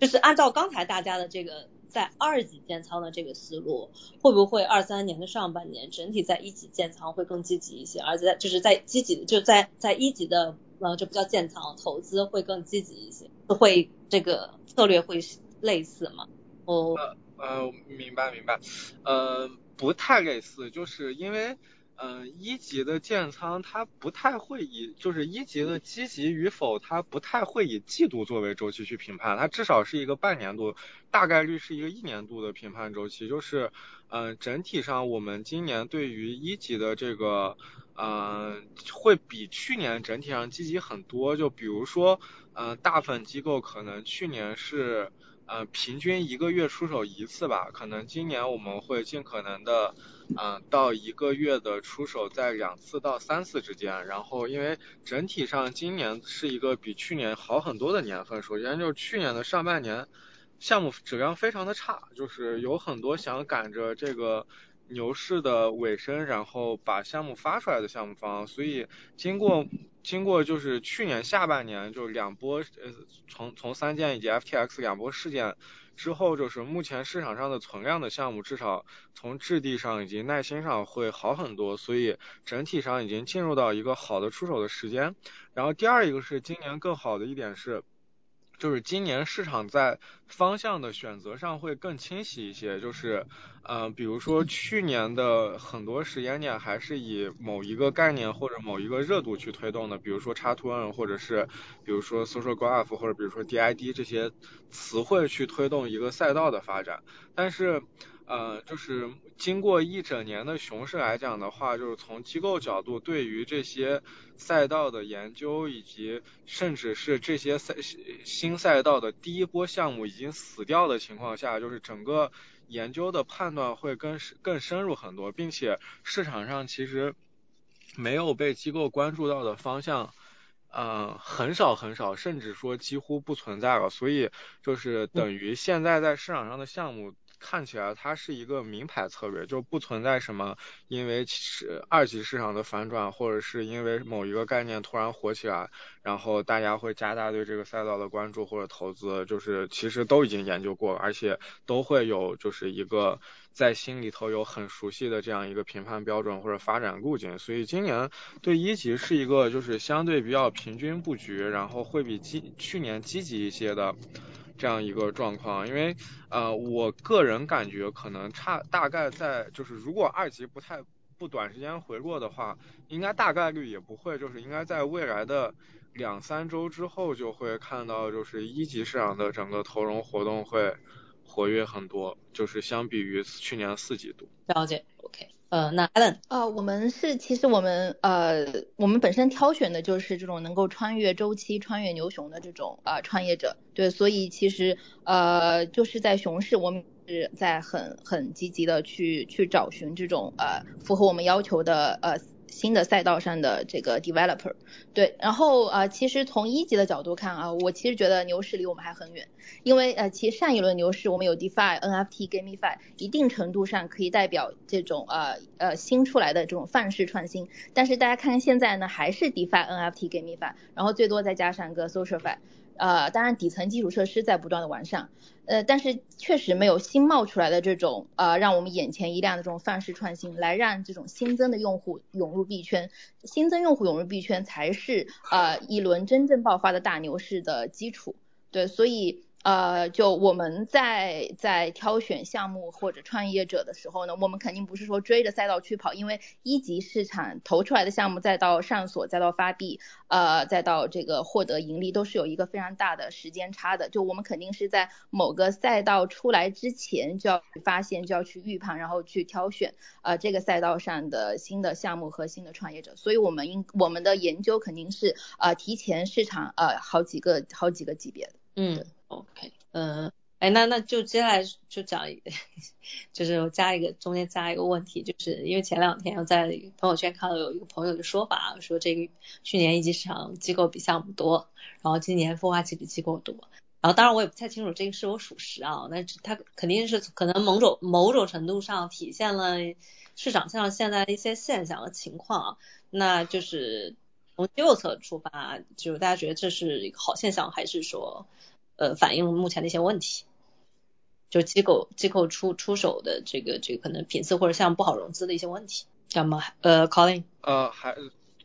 就是按照刚才大家的这个在二级建仓的这个思路，会不会二三年的上半年整体在一级建仓会更积极一些，而且在就是在积极就在在一级的。呃，这不叫建仓，投资会更积极一些，会这个策略会类似吗？哦，呃，明白明白，呃，不太类似，就是因为，嗯，一级的建仓它不太会以，就是一级的积极与否，它不太会以季度作为周期去评判，它至少是一个半年度，大概率是一个一年度的评判周期，就是，嗯，整体上我们今年对于一级的这个。嗯，会比去年整体上积极很多。就比如说，嗯，大部分机构可能去年是，呃，平均一个月出手一次吧。可能今年我们会尽可能的，嗯，到一个月的出手在两次到三次之间。然后，因为整体上今年是一个比去年好很多的年份。首先就是去年的上半年项目质量非常的差，就是有很多想赶着这个。牛市的尾声，然后把项目发出来的项目方，所以经过经过就是去年下半年就两波呃从从三件以及 FTX 两波事件之后，就是目前市场上的存量的项目至少从质地上以及耐心上会好很多，所以整体上已经进入到一个好的出手的时间。然后第二一个是今年更好的一点是。就是今年市场在方向的选择上会更清晰一些，就是，嗯，比如说去年的很多时间点还是以某一个概念或者某一个热度去推动的，比如说叉 to N 或者是比如说 social graph 或者比如说 DID 这些词汇去推动一个赛道的发展，但是。呃，就是经过一整年的熊市来讲的话，就是从机构角度对于这些赛道的研究，以及甚至是这些赛新赛道的第一波项目已经死掉的情况下，就是整个研究的判断会更更深入很多，并且市场上其实没有被机构关注到的方向，呃，很少很少，甚至说几乎不存在了。所以就是等于现在在市场上的项目。看起来它是一个名牌策略，就不存在什么因为是二级市场的反转，或者是因为某一个概念突然火起来，然后大家会加大对这个赛道的关注或者投资，就是其实都已经研究过了，而且都会有就是一个在心里头有很熟悉的这样一个评判标准或者发展路径，所以今年对一级是一个就是相对比较平均布局，然后会比积去年积极一些的。这样一个状况，因为呃，我个人感觉可能差大概在就是，如果二级不太不短时间回落的话，应该大概率也不会，就是应该在未来的两三周之后就会看到，就是一级市场的整个投融活动会活跃很多，就是相比于去年四季度。了解，OK。呃，那 Allen，呃，我们是其实我们呃，我们本身挑选的就是这种能够穿越周期、穿越牛熊的这种呃创业者，对，所以其实呃就是在熊市，我们是在很很积极的去去找寻这种呃符合我们要求的呃。新的赛道上的这个 developer，对，然后呃，其实从一级的角度看啊，我其实觉得牛市离我们还很远，因为呃，其实上一轮牛市我们有 DeFi、NFT、GameFi，一定程度上可以代表这种呃呃新出来的这种范式创新，但是大家看看现在呢，还是 DeFi、NFT、GameFi，然后最多再加上个 SocialFi。呃，当然底层基础设施在不断的完善，呃，但是确实没有新冒出来的这种呃让我们眼前一亮的这种范式创新，来让这种新增的用户涌入币圈，新增用户涌入币圈才是呃一轮真正爆发的大牛市的基础。对，所以呃，就我们在在挑选项目或者创业者的时候呢，我们肯定不是说追着赛道去跑，因为一级市场投出来的项目再到上锁，再到发币，呃，再到这个获得盈利，都是有一个非常大的时间差的。就我们肯定是在某个赛道出来之前就要去发现，就要去预判，然后去挑选呃这个赛道上的新的项目和新的创业者。所以我们应我们的研究肯定是呃提前市场呃好几个好几个级别的。嗯。OK，嗯，哎，那那就接下来就讲，就是我加一个中间加一个问题，就是因为前两天我在朋友圈看到有一个朋友的说法，说这个去年一级市场机构比项目多，然后今年孵化器比机构多，然后当然我也不太清楚这个是否属实啊，那它肯定是可能某种某种程度上体现了市场上现在的一些现象和情况，那就是从右侧出发，就大家觉得这是一个好现象，还是说？呃，反映目前的一些问题，就机构机构出出手的这个这个可能频次或者项目不好融资的一些问题。那么呃，Colin，呃，还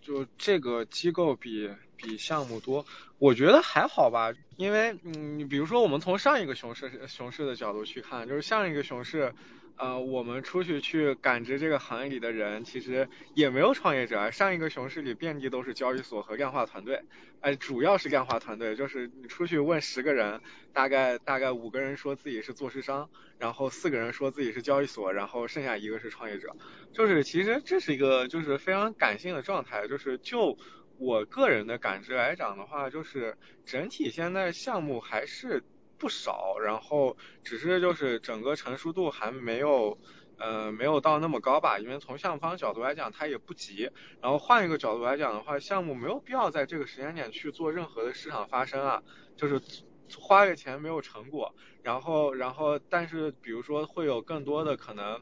就这个机构比比项目多，我觉得还好吧，因为嗯，比如说我们从上一个熊市熊市的角度去看，就是上一个熊市。呃，我们出去去感知这个行业里的人，其实也没有创业者。上一个熊市里遍地都是交易所和量化团队，哎，主要是量化团队，就是你出去问十个人，大概大概五个人说自己是做市商，然后四个人说自己是交易所，然后剩下一个是创业者。就是其实这是一个就是非常感性的状态，就是就我个人的感知来讲的话，就是整体现在项目还是。不少，然后只是就是整个成熟度还没有，呃，没有到那么高吧。因为从项目方角度来讲，它也不急。然后换一个角度来讲的话，项目没有必要在这个时间点去做任何的市场发生啊，就是花个钱没有成果。然后，然后，但是比如说会有更多的可能。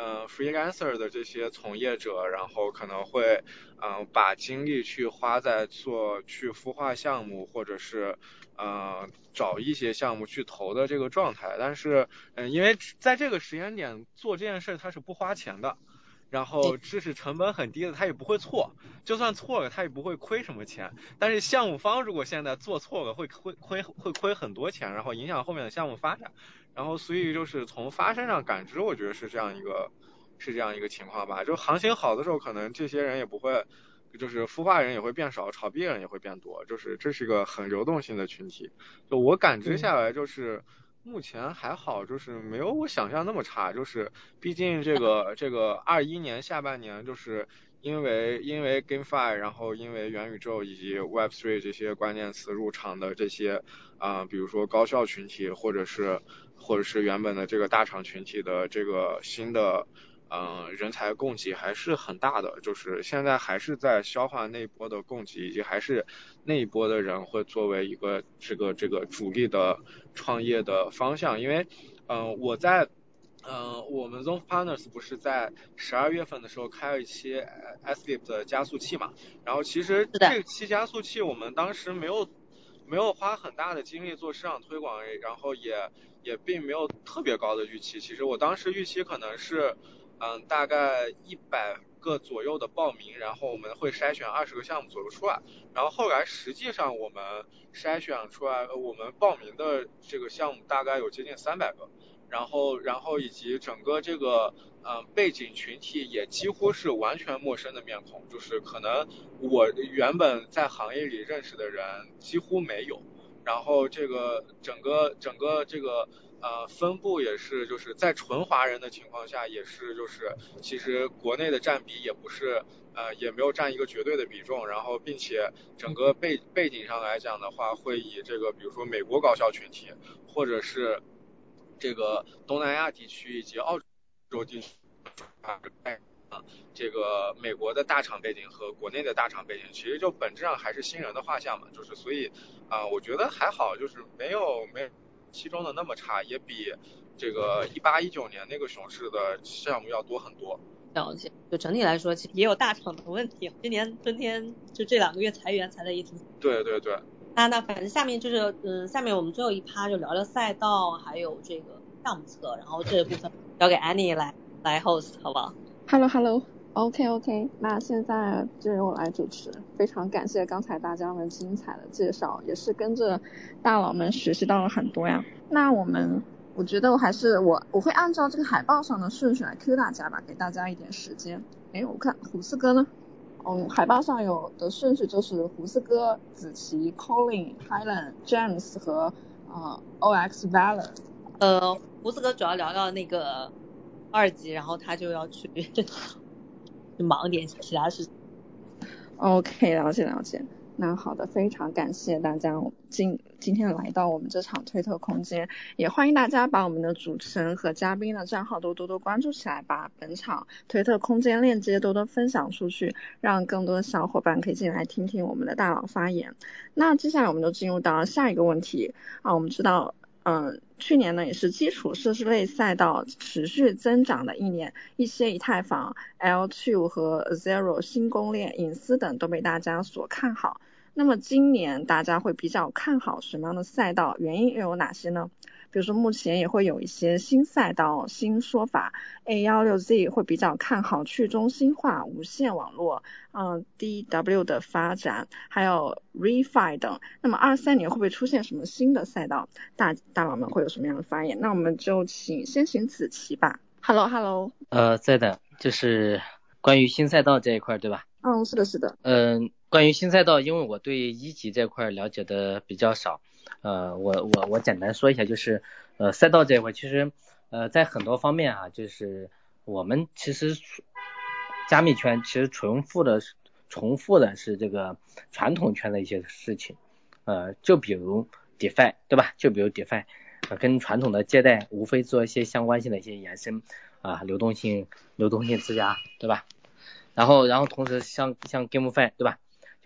嗯，freelancer 的这些从业者，然后可能会，嗯，把精力去花在做去孵化项目，或者是，嗯，找一些项目去投的这个状态。但是，嗯，因为在这个时间点做这件事，它是不花钱的。然后知识成本很低的，它也不会错，就算错了，它也不会亏什么钱。但是项目方如果现在做错了，会亏亏会亏很多钱，然后影响后面的项目发展。然后所以就是从发生上感知，我觉得是这样一个是这样一个情况吧。就行情好的时候，可能这些人也不会，就是孵化人也会变少，炒币人也会变多，就是这是一个很流动性的群体。就我感知下来就是。目前还好，就是没有我想象那么差。就是毕竟这个这个二一年下半年，就是因为因为 GameFi，然后因为元宇宙以及 Web3 这些关键词入场的这些啊，比如说高校群体，或者是或者是原本的这个大厂群体的这个新的。嗯，人才供给还是很大的，就是现在还是在消化那一波的供给，以及还是那一波的人会作为一个这个这个主力的创业的方向。因为，嗯，我在，嗯，我们 Zone Partners 不是在十二月份的时候开了一期 Sleep 的加速器嘛？然后其实这期加速器我们当时没有没有花很大的精力做市场推广，然后也也并没有特别高的预期。其实我当时预期可能是。嗯，大概一百个左右的报名，然后我们会筛选二十个项目左右出来，然后后来实际上我们筛选出来，我们报名的这个项目大概有接近三百个，然后然后以及整个这个嗯背景群体也几乎是完全陌生的面孔，就是可能我原本在行业里认识的人几乎没有，然后这个整个整个这个。呃，分布也是，就是在纯华人的情况下，也是就是，其实国内的占比也不是，呃，也没有占一个绝对的比重。然后，并且整个背背景上来讲的话，会以这个，比如说美国高校群体，或者是这个东南亚地区以及澳洲地区啊，这个美国的大厂背景和国内的大厂背景，其实就本质上还是新人的画像嘛。就是所以啊，我觉得还好，就是没有没有。其中的那么差，也比这个一八一九年那个熊市的项目要多很多。了解，就整体来说，其实也有大厂的问题。今年春天就这两个月裁员裁的也挺。对对对。那那反正下面就是，嗯，下面我们最后一趴就聊聊赛道，还有这个项目侧，然后这个部分交给 Annie 来来 host，好不好？Hello Hello。OK OK，那现在就由我来主持。非常感谢刚才大家们精彩的介绍，也是跟着大佬们学习到了很多呀。那我们，我觉得我还是我我会按照这个海报上的顺序来 Q 大家吧，给大家一点时间。哎，我看胡四哥呢？嗯，海报上有的顺序就是胡四哥、子琪、Colin、Helen、James 和呃 OX Valor。呃，胡四哥主要聊聊那个二级，然后他就要去忙点其他事。OK，了解了解。那好的，非常感谢大家今今天来到我们这场推特空间，也欢迎大家把我们的主持人和嘉宾的账号都多多关注起来，把本场推特空间链接多多分享出去，让更多的小伙伴可以进来听听我们的大佬发言。那接下来我们就进入到下一个问题啊，我们知道。嗯，去年呢也是基础设施类赛道持续增长的一年，一些以太坊、L2 和 Zero 新公链、隐私等都被大家所看好。那么今年大家会比较看好什么样的赛道？原因又有哪些呢？比如说，目前也会有一些新赛道、新说法。A 幺六 Z 会比较看好去中心化、无线网络，嗯，DW 的发展，还有 ReFi 等。那么二三年会不会出现什么新的赛道？大大佬们会有什么样的发言？那我们就请先请子琪吧。Hello，Hello。呃，在的，就是关于新赛道这一块，对吧？嗯，是的，是的。嗯，关于新赛道，因为我对一级这块了解的比较少。呃，我我我简单说一下，就是呃赛道这一块，其实呃在很多方面啊，就是我们其实加密圈其实重复的重复的是这个传统圈的一些事情，呃就比如 DeFi 对吧？就比如 DeFi 跟传统的借贷无非做一些相关性的一些延伸啊，流动性流动性质押对吧？然后然后同时像像 GameFi 对吧？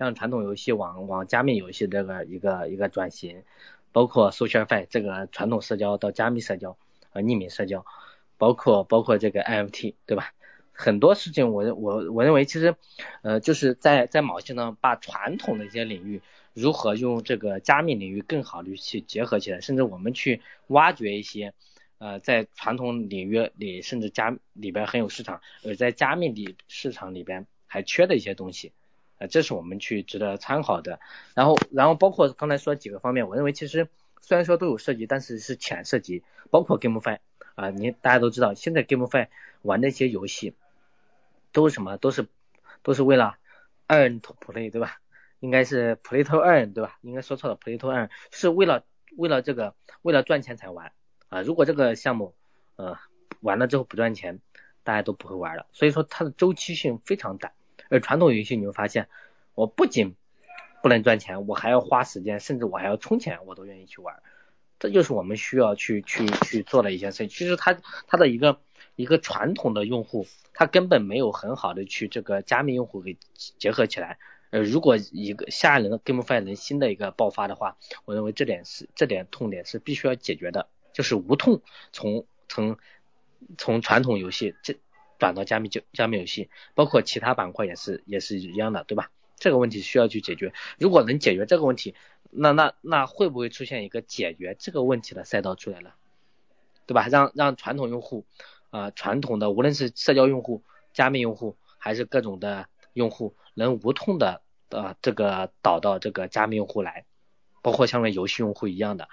像传统游戏往往加密游戏这个一个一个转型，包括 SocialFi 这个传统社交到加密社交呃匿名社交，包括包括这个 NFT 对吧？很多事情我我我认为其实呃就是在在某些呢把传统的一些领域如何用这个加密领域更好的去结合起来，甚至我们去挖掘一些呃在传统领域里甚至加里边很有市场，而在加密里市场里边还缺的一些东西。这是我们去值得参考的，然后，然后包括刚才说几个方面，我认为其实虽然说都有涉及，但是是浅涉及，包括 GameFi 啊，你大家都知道，现在 GameFi 玩那些游戏都是什么？都是都是为了 earn to play 对吧？应该是 play to earn 对吧？应该说错了，play to earn 是为了为了这个为了赚钱才玩啊。如果这个项目呃完了之后不赚钱，大家都不会玩了。所以说它的周期性非常短。而传统游戏你会发现，我不仅不能赚钱，我还要花时间，甚至我还要充钱，我都愿意去玩。这就是我们需要去去去做的一件事。其实它它的一个一个传统的用户，他根本没有很好的去这个加密用户给结合起来。呃，如果一个下一轮的 GameFi 能新的一个爆发的话，我认为这点是这点痛点是必须要解决的，就是无痛从从从传统游戏这。转到加密就加密游戏，包括其他板块也是也是一样的，对吧？这个问题需要去解决。如果能解决这个问题，那那那会不会出现一个解决这个问题的赛道出来了？对吧？让让传统用户啊，传统的无论是社交用户、加密用户，还是各种的用户，能无痛的呃这个导到这个加密用户来，包括像那游戏用户一样的。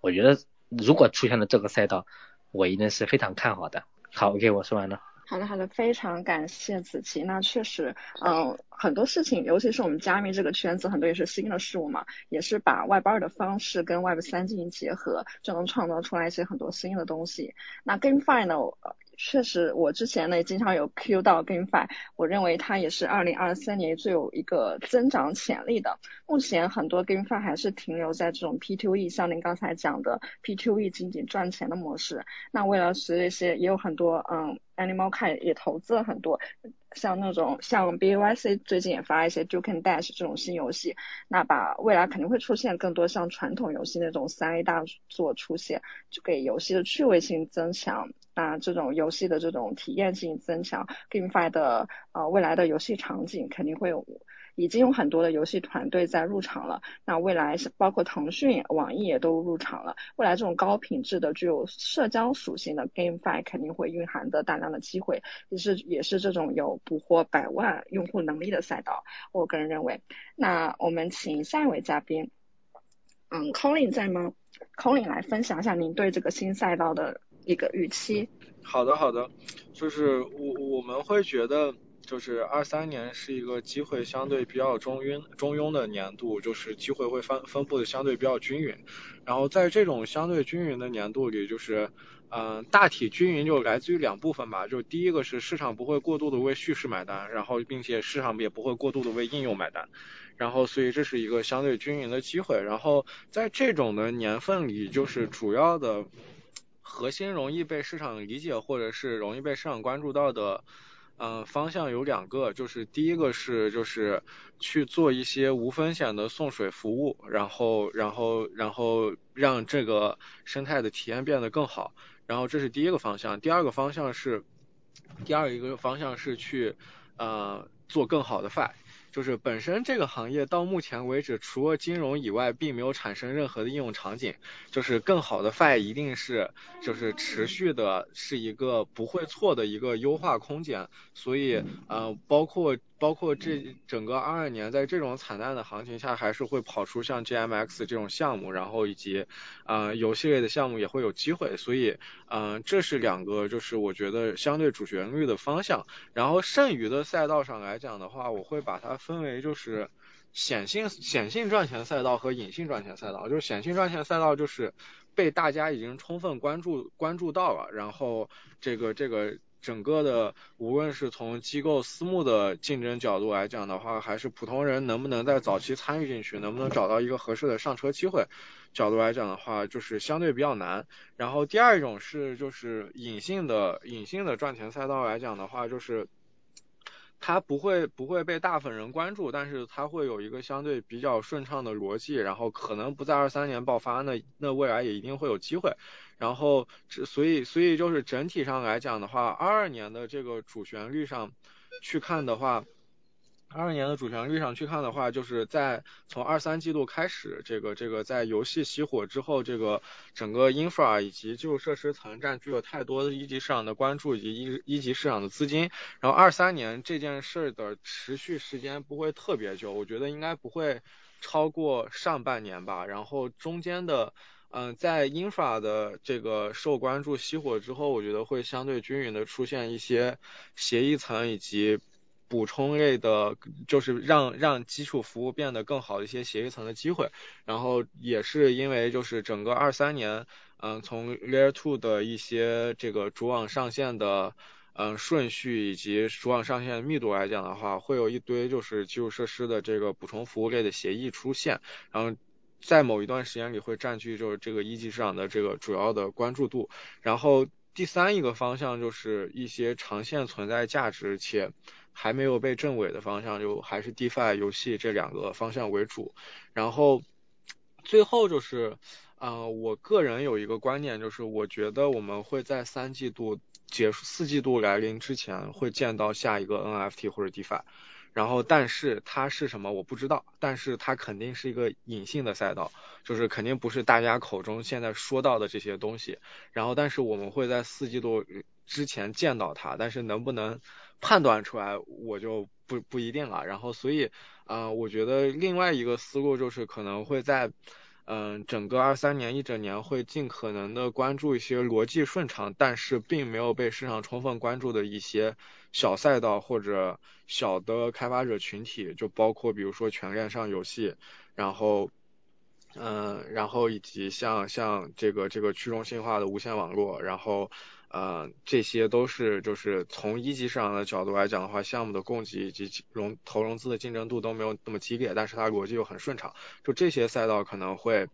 我觉得如果出现了这个赛道，我一定是非常看好的。好，OK，我说完了。好的，好的，非常感谢子琪。那确实，嗯，很多事情，尤其是我们加密这个圈子，很多也是新的事物嘛，也是把 Web 二的方式跟 Web 三进行结合，就能创造出来一些很多新的东西。那 GameFi 呢？确实，我之前呢也经常有 Q 到 GameFi，我认为它也是二零二三年最有一个增长潜力的。目前很多 GameFi 还是停留在这种 P2E，像您刚才讲的 P2E 仅仅赚钱的模式。那为了使一些，也有很多嗯，Animal Kai 也投资了很多，像那种像 BYC 最近也发一些 Duke and Dash 这种新游戏，那把未来肯定会出现更多像传统游戏那种三 A 大作出现，就给游戏的趣味性增强。那这种游戏的这种体验性增强，GameFi 的呃未来的游戏场景肯定会有已经有很多的游戏团队在入场了。那未来是包括腾讯、网易也都入场了。未来这种高品质的、具有社交属性的 GameFi 肯定会蕴含的大量的机会，也是也是这种有捕获百万用户能力的赛道。我个人认为，那我们请下一位嘉宾，嗯，Colin 在吗？Colin 来分享一下您对这个新赛道的一个预期。好的，好的，就是我我们会觉得，就是二三年是一个机会相对比较中庸中庸的年度，就是机会会分分布的相对比较均匀。然后在这种相对均匀的年度里，就是嗯，大体均匀就来自于两部分吧，就第一个是市场不会过度的为叙事买单，然后并且市场也不会过度的为应用买单，然后所以这是一个相对均匀的机会。然后在这种的年份里，就是主要的。核心容易被市场理解或者是容易被市场关注到的，嗯，方向有两个，就是第一个是就是去做一些无风险的送水服务，然后然后然后让这个生态的体验变得更好，然后这是第一个方向。第二个方向是，第二一个方向是去呃做更好的 Fi。就是本身这个行业到目前为止，除了金融以外，并没有产生任何的应用场景。就是更好的 Fi 一定是，就是持续的，是一个不会错的一个优化空间。所以，呃，包括。包括这整个二二年，在这种惨淡的行情下，还是会跑出像 GMX 这种项目，然后以及啊游戏类的项目也会有机会，所以嗯，这是两个就是我觉得相对主旋律的方向。然后剩余的赛道上来讲的话，我会把它分为就是显性显性赚钱赛道和隐性赚钱赛道。就是显性赚钱赛道就是被大家已经充分关注关注到了，然后这个这个。整个的，无论是从机构私募的竞争角度来讲的话，还是普通人能不能在早期参与进去，能不能找到一个合适的上车机会，角度来讲的话，就是相对比较难。然后第二种是就是隐性的隐性的赚钱赛道来讲的话，就是。它不会不会被大部分人关注，但是它会有一个相对比较顺畅的逻辑，然后可能不在二三年爆发，那那未来也一定会有机会。然后，所以所以就是整体上来讲的话，二二年的这个主旋律上去看的话。二二年的主旋律上去看的话，就是在从二三季度开始，这个这个在游戏熄火之后，这个整个 infra 以及基础设施层占据了太多的一级市场的关注以及一一级市场的资金。然后二三年这件事的持续时间不会特别久，我觉得应该不会超过上半年吧。然后中间的，嗯，在 infra 的这个受关注熄火之后，我觉得会相对均匀的出现一些协议层以及。补充类的，就是让让基础服务变得更好一些协议层的机会，然后也是因为就是整个二三年，嗯，从 Layer Two 的一些这个主网上线的，嗯，顺序以及主网上线密度来讲的话，会有一堆就是基础设施的这个补充服务类的协议出现，然后在某一段时间里会占据就是这个一级市场的这个主要的关注度，然后第三一个方向就是一些长线存在价值且。还没有被证伪的方向，就还是 DeFi 游戏这两个方向为主。然后最后就是，呃，我个人有一个观点，就是我觉得我们会在三季度结束、四季度来临之前，会见到下一个 NFT 或者 DeFi。然后，但是它是什么我不知道，但是它肯定是一个隐性的赛道，就是肯定不是大家口中现在说到的这些东西。然后，但是我们会在四季度之前见到它，但是能不能？判断出来我就不不一定了，然后所以，啊，我觉得另外一个思路就是可能会在，嗯，整个二三年一整年会尽可能的关注一些逻辑顺畅，但是并没有被市场充分关注的一些小赛道或者小的开发者群体，就包括比如说全链上游戏，然后，嗯，然后以及像像这个这个去中心化的无线网络，然后。呃，这些都是就是从一级市场的角度来讲的话，项目的供给以及融投融资的竞争度都没有那么激烈，但是它逻辑又很顺畅，就这些赛道可能会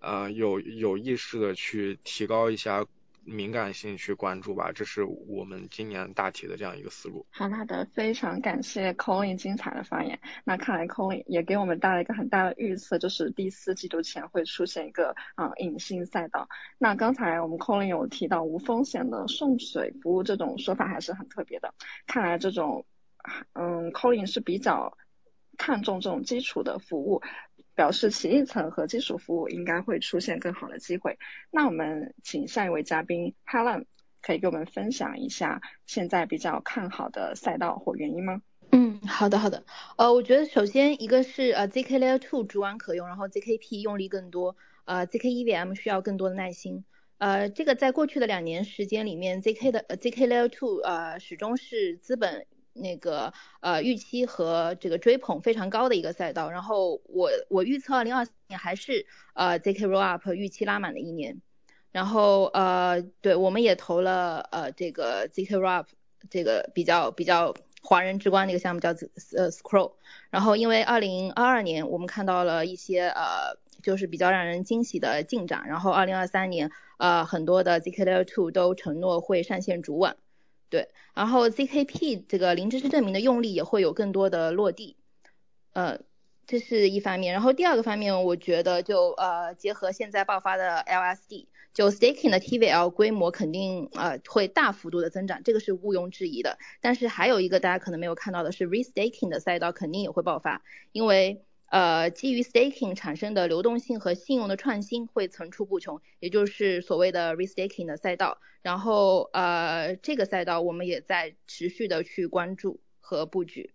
呃有有意识的去提高一下。敏感性去关注吧，这是我们今年大体的这样一个思路。好，好的，非常感谢 Colin 精彩的发言。那看来 Colin 也给我们带来一个很大的预测，就是第四季度前会出现一个啊隐性赛道。那刚才我们 Colin 有提到无风险的送水服务这种说法还是很特别的。看来这种嗯 Colin 是比较看重这种基础的服务，表示其一层和基础服务应该会出现更好的机会。那我们请下一位嘉宾 Helen 可以给我们分享一下现在比较看好的赛道或原因吗？嗯，好的好的，呃，我觉得首先一个是呃 zk layer two 主网可用，然后 zkp 用力更多，呃 zk EVM 需要更多的耐心，呃，这个在过去的两年时间里面，zk 的 zk layer two 呃始终是资本那个呃预期和这个追捧非常高的一个赛道，然后我我预测二零二四年还是呃 zk rollup 预期拉满的一年，然后呃对我们也投了呃这个 zk rollup 这个比较比较。华人之光那个项目叫呃 Scroll，然后因为二零二二年我们看到了一些呃就是比较让人惊喜的进展，然后二零二三年呃很多的 zk layer two 都承诺会上线主网，对，然后 zkp 这个零知识证明的用力也会有更多的落地，呃这是一方面，然后第二个方面我觉得就呃结合现在爆发的 LSD。就 staking 的 TVL 规模肯定呃会大幅度的增长，这个是毋庸置疑的。但是还有一个大家可能没有看到的是，restaking 的赛道肯定也会爆发，因为呃基于 staking 产生的流动性和信用的创新会层出不穷，也就是所谓的 restaking 的赛道。然后呃这个赛道我们也在持续的去关注和布局。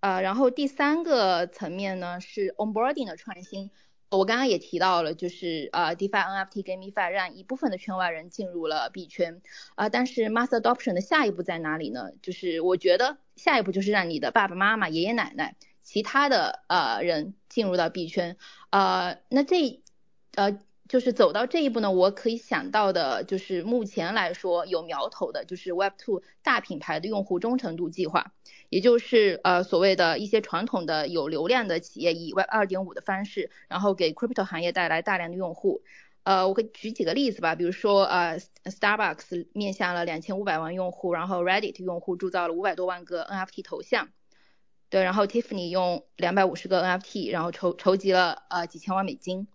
呃然后第三个层面呢是 onboarding 的创新。我刚刚也提到了，就是呃，DeFi NFT GameFi 让一部分的圈外人进入了币圈啊，但是 Mass Adoption 的下一步在哪里呢？就是我觉得下一步就是让你的爸爸妈妈、爷爷奶奶、其他的呃人进入到币圈呃，那这呃。就是走到这一步呢，我可以想到的就是目前来说有苗头的，就是 Web2 大品牌的用户忠诚度计划，也就是呃所谓的一些传统的有流量的企业以 Web 二点五的方式，然后给 Crypto 行业带来大量的用户。呃，我可以举几个例子吧，比如说呃 Starbucks 面向了两千五百万用户，然后 Reddit 用户铸造了五百多万个 NFT 头像，对，然后 Tiffany 用两百五十个 NFT，然后筹筹集了呃几千万美金。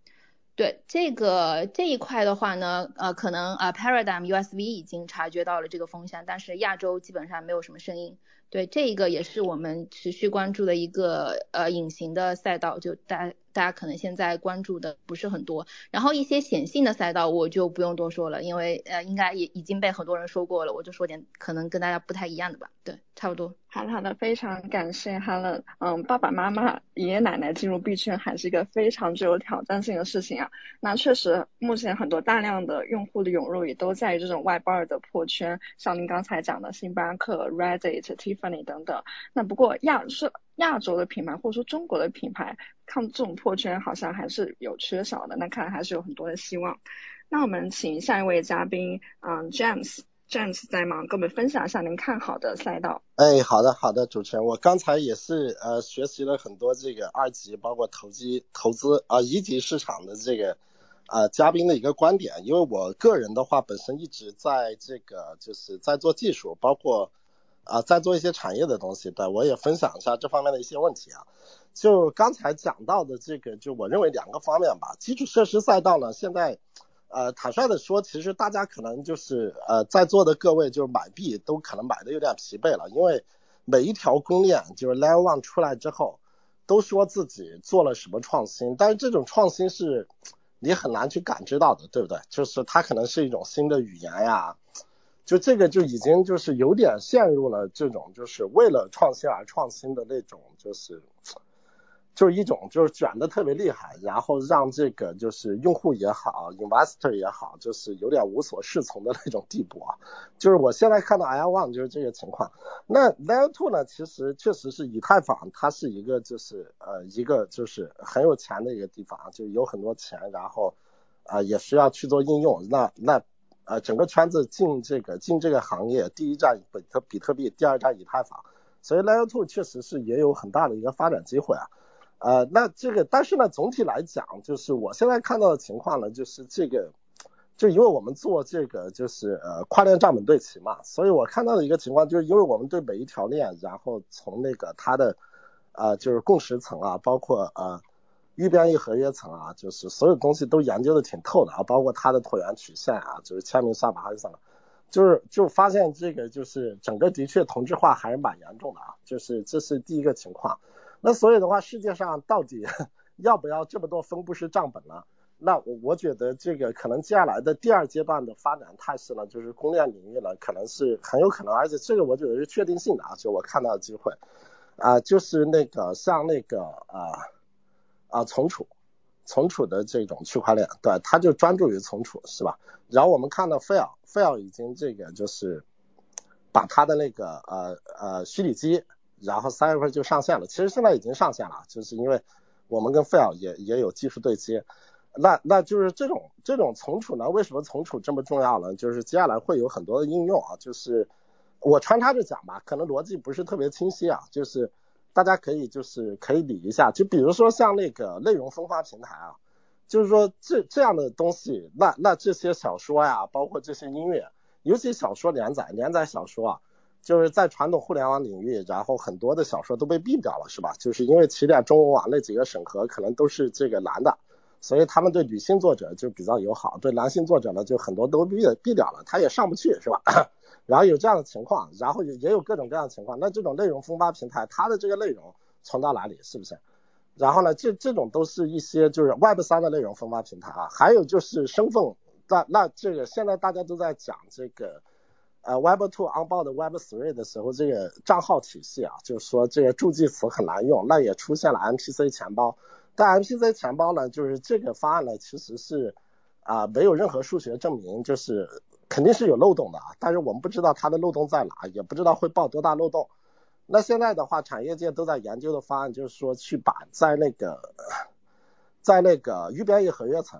对这个这一块的话呢，呃，可能啊，Paradigm USV 已经察觉到了这个风向，但是亚洲基本上没有什么声音。对，这一个也是我们持续关注的一个呃隐形的赛道，就大大家可能现在关注的不是很多。然后一些显性的赛道我就不用多说了，因为呃应该也已经被很多人说过了，我就说点可能跟大家不太一样的吧。对，差不多。好的好的，非常感谢 Helen。嗯，爸爸妈妈、爷爷奶奶进入币圈还是一个非常具有挑战性的事情啊。那确实，目前很多大量的用户的涌入也都在于这种 Web 二的破圈，像您刚才讲的星巴克、Reddit、Tiffany 等等。那不过亚是亚洲的品牌或者说中国的品牌，看这种破圈好像还是有缺少的。那看来还是有很多的希望。那我们请下一位嘉宾，嗯，James。James 在吗？跟我们分享一下您看好的赛道。哎，好的，好的，主持人，我刚才也是呃学习了很多这个二级，包括投机、投资啊一级市场的这个啊嘉宾的一个观点。因为我个人的话，本身一直在这个就是在做技术，包括啊在做一些产业的东西。对，我也分享一下这方面的一些问题啊。就刚才讲到的这个，就我认为两个方面吧。基础设施赛道呢，现在。呃，坦率的说，其实大家可能就是呃，在座的各位就是买币都可能买的有点疲惫了，因为每一条公链就是 Level One 出来之后，都说自己做了什么创新，但是这种创新是你很难去感知到的，对不对？就是它可能是一种新的语言呀，就这个就已经就是有点陷入了这种就是为了创新而创新的那种就是。就是一种就是卷的特别厉害，然后让这个就是用户也好，investor 也好，就是有点无所适从的那种地步啊。就是我现在看到 L one 就是这个情况。那 Layer two 呢，其实确实是以太坊，它是一个就是呃一个就是很有钱的一个地方，就有很多钱，然后啊也需要去做应用。那那呃整个圈子进这个进这个行业，第一站比特比特币，第二站以太坊，所以 Layer two 确实是也有很大的一个发展机会啊。呃，那这个，但是呢，总体来讲，就是我现在看到的情况呢，就是这个，就因为我们做这个，就是呃跨链账本对齐嘛，所以我看到的一个情况，就是因为我们对每一条链，然后从那个它的啊，就是共识层啊，包括呃预编译合约层啊，就是所有东西都研究的挺透的啊，包括它的椭圆曲线啊，就是签名算法还是什么，就是就发现这个就是整个的确同质化还是蛮严重的啊，就是这是第一个情况。那所以的话，世界上到底 要不要这么多分布式账本呢？那我我觉得这个可能接下来的第二阶段的发展态势呢，就是公链领域呢，可能是很有可能，而且这个我觉得是确定性的啊，就我看到的机会啊，就是那个像那个啊啊存储存储的这种区块链，对，它就专注于存储是吧？然后我们看到 Fail Fail 已经这个就是把它的那个呃呃虚拟机，然后三月份就上线了，其实现在已经上线了，就是因为我们跟 Fail 也也有技术对接。那那就是这种这种存储呢？为什么存储这么重要呢？就是接下来会有很多的应用啊，就是我穿插着讲吧，可能逻辑不是特别清晰啊，就是大家可以就是可以理一下，就比如说像那个内容分发平台啊，就是说这这样的东西，那那这些小说呀，包括这些音乐，尤其小说连载连载小说啊，就是在传统互联网领域，然后很多的小说都被毙掉了，是吧？就是因为起点中文网那几个审核可能都是这个男的。所以他们对女性作者就比较友好，对男性作者呢就很多都毙毙掉了，他也上不去是吧？然后有这样的情况，然后也有各种各样的情况。那这种内容分发平台，它的这个内容存到哪里？是不是？然后呢，这这种都是一些就是 Web 三的内容分发平台啊。还有就是身份，那那这个现在大家都在讲这个呃 Web two on board Web three 的时候，这个账号体系啊，就是说这个助记词很难用，那也出现了 MPC 钱包。但 MPC 钱包呢，就是这个方案呢，其实是啊没有任何数学证明，就是肯定是有漏洞的啊。但是我们不知道它的漏洞在哪，也不知道会爆多大漏洞。那现在的话，产业界都在研究的方案就是说，去把在那个在那个域编译合约层，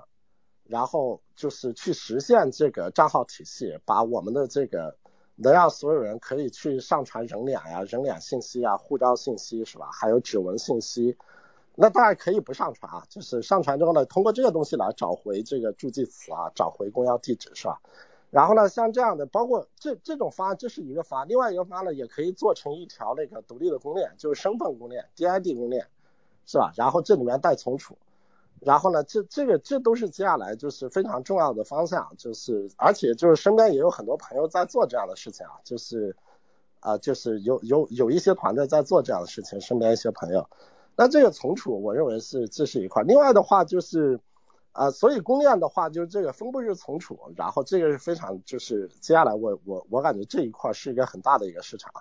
然后就是去实现这个账号体系，把我们的这个能让所有人可以去上传人脸呀、人脸信息啊、护照信息是吧？还有指纹信息。那当然可以不上传啊，就是上传之后呢，通过这个东西来找回这个助记词啊，找回公钥地址是吧？然后呢，像这样的，包括这这种方案，这是一个方案，另外一个方案呢，也可以做成一条那个独立的公链，就是身份公链，DID 公链，是吧？然后这里面带存储，然后呢，这这个这都是接下来就是非常重要的方向，就是而且就是身边也有很多朋友在做这样的事情啊，就是啊，就是有有有一些团队在做这样的事情，身边一些朋友。那这个存储，我认为是这是一块。另外的话就是，啊，所以公链的话就是这个分布式存储，然后这个是非常就是接下来我我我感觉这一块是一个很大的一个市场。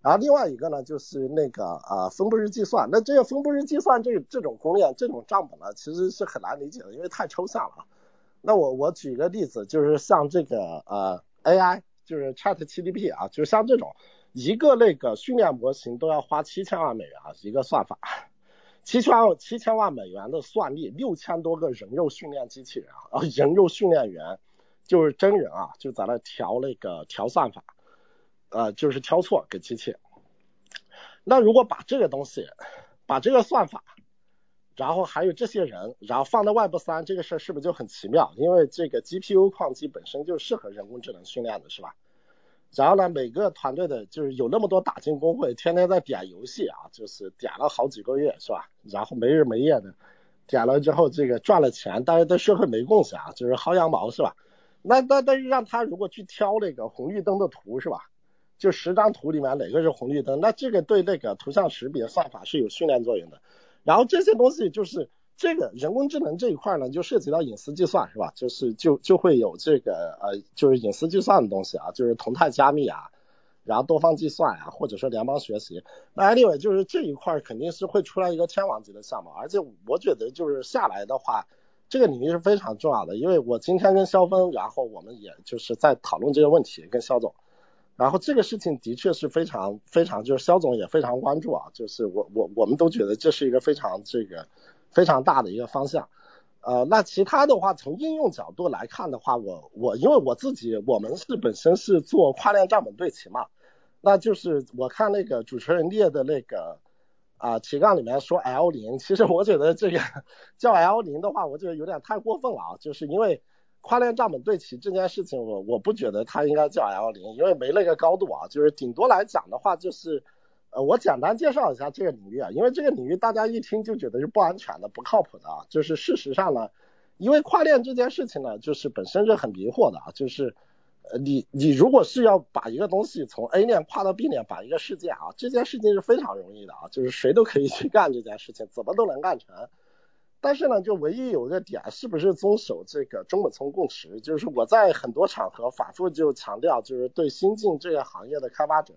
然后另外一个呢就是那个啊分布式计算，那这个分布式计算这这种公链这种账本呢其实是很难理解的，因为太抽象了。那我我举一个例子，就是像这个呃 AI，就是 Chat GDP 啊，就是像这种一个那个训练模型都要花七千万美元啊一个算法。七千万七千万美元的算力，六千多个人肉训练机器人啊，人肉训练员就是真人啊，就在那调那个调算法，呃，就是挑错给机器。那如果把这个东西，把这个算法，然后还有这些人，然后放到 Web 三，这个事儿是不是就很奇妙？因为这个 GPU 矿机本身就适合人工智能训练的，是吧？然后呢，每个团队的就是有那么多打进工会，天天在点游戏啊，就是点了好几个月，是吧？然后没日没夜的点了之后，这个赚了钱，但是对社会没贡献啊，就是薅羊毛，是吧？那那但是让他如果去挑那个红绿灯的图，是吧？就十张图里面哪个是红绿灯，那这个对那个图像识别算法是有训练作用的。然后这些东西就是。这个人工智能这一块呢，就涉及到隐私计算，是吧？就是就就会有这个呃，就是隐私计算的东西啊，就是同态加密啊，然后多方计算啊，或者说联邦学习。那 anyway，就是这一块肯定是会出来一个天王级的项目，而且我觉得就是下来的话，这个领域是非常重要的。因为我今天跟肖峰，然后我们也就是在讨论这个问题，跟肖总，然后这个事情的确是非常非常，就是肖总也非常关注啊，就是我我我们都觉得这是一个非常这个。非常大的一个方向，呃，那其他的话，从应用角度来看的话，我我因为我自己我们是本身是做跨链账本对齐嘛，那就是我看那个主持人列的那个啊提纲里面说 L 零，其实我觉得这个叫 L 零的话，我觉得有点太过分了啊，就是因为跨链账本对齐这件事情，我我不觉得它应该叫 L 零，因为没那个高度啊，就是顶多来讲的话就是。呃，我简单介绍一下这个领域啊，因为这个领域大家一听就觉得是不安全的、不靠谱的啊。就是事实上呢，因为跨链这件事情呢，就是本身是很迷惑的啊，就是呃，你你如果是要把一个东西从 A 链跨到 B 链，把一个事件啊，这件事情是非常容易的啊，就是谁都可以去干这件事情，怎么都能干成。但是呢，就唯一有一个点，是不是遵守这个中本聪共识？就是我在很多场合反复就强调，就是对新进这个行业的开发者，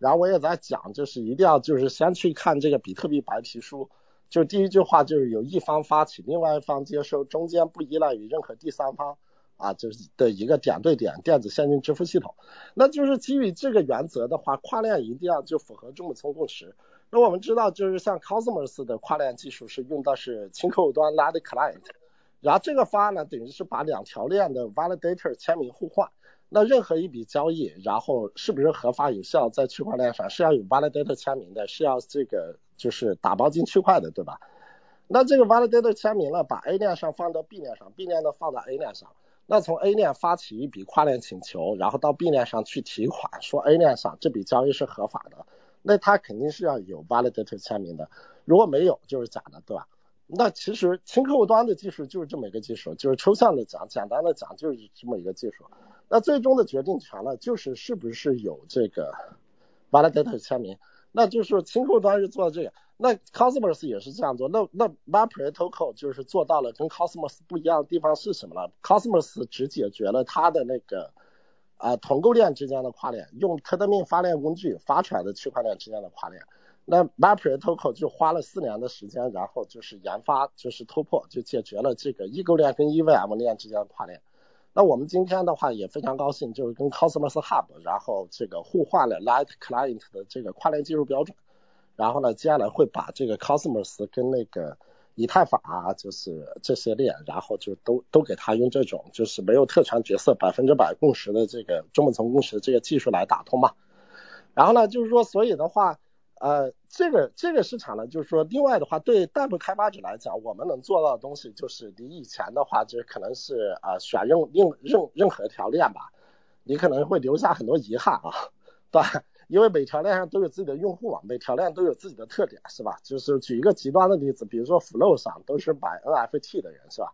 然后我也在讲，就是一定要就是先去看这个比特币白皮书，就第一句话就是有一方发起，另外一方接收，中间不依赖于任何第三方啊，就是的一个点对点电子现金支付系统。那就是基于这个原则的话，跨链一定要就符合中本聪共识。那我们知道，就是像 Cosmos 的跨链技术是用的是轻客户端 l a d Client，然后这个方案呢，等于是把两条链的 Validator 签名互换。那任何一笔交易，然后是不是合法有效，在区块链上是要有 Validator 签名的，是要这个就是打包进区块的，对吧？那这个 Validator 签名了，把 A 链上放到 B 链上，B 链的放到 A 链上。那从 A 链发起一笔跨链请求，然后到 B 链上去提款，说 A 链上这笔交易是合法的。那它肯定是要有 validator 签名的，如果没有就是假的，对吧？那其实轻客户端的技术就是这么一个技术，就是抽象的讲，简单的讲就是这么一个技术。那最终的决定权呢，就是是不是有这个 validator 签名。那就是轻客户端是做这个，那 Cosmos 也是这样做。那那 MapReToken 就是做到了跟 Cosmos 不一样的地方是什么呢？Cosmos 只解决了它的那个。啊，同构链之间的跨链，用科特命发链工具发出来的区块链之间的跨链，那 MapReToken 就花了四年的时间，然后就是研发，就是突破，就解决了这个异构链跟 EVM 链之间的跨链。那我们今天的话也非常高兴，就是跟 Cosmos Hub，然后这个互换了 Light Client 的这个跨链技术标准，然后呢，接下来会把这个 Cosmos 跟那个。以太坊，就是这些链，然后就都都给他用这种就是没有特权角色百分之百共识的这个中本层共识的这个技术来打通嘛。然后呢，就是说，所以的话，呃，这个这个市场呢，就是说，另外的话，对代步开发者来讲，我们能做到的东西，就是你以前的话，就是可能是啊选用任任任何条链吧，你可能会留下很多遗憾啊，对吧？因为每条链上都有自己的用户啊，每条链都有自己的特点，是吧？就是举一个极端的例子，比如说 Flow 上都是买 NFT 的人，是吧？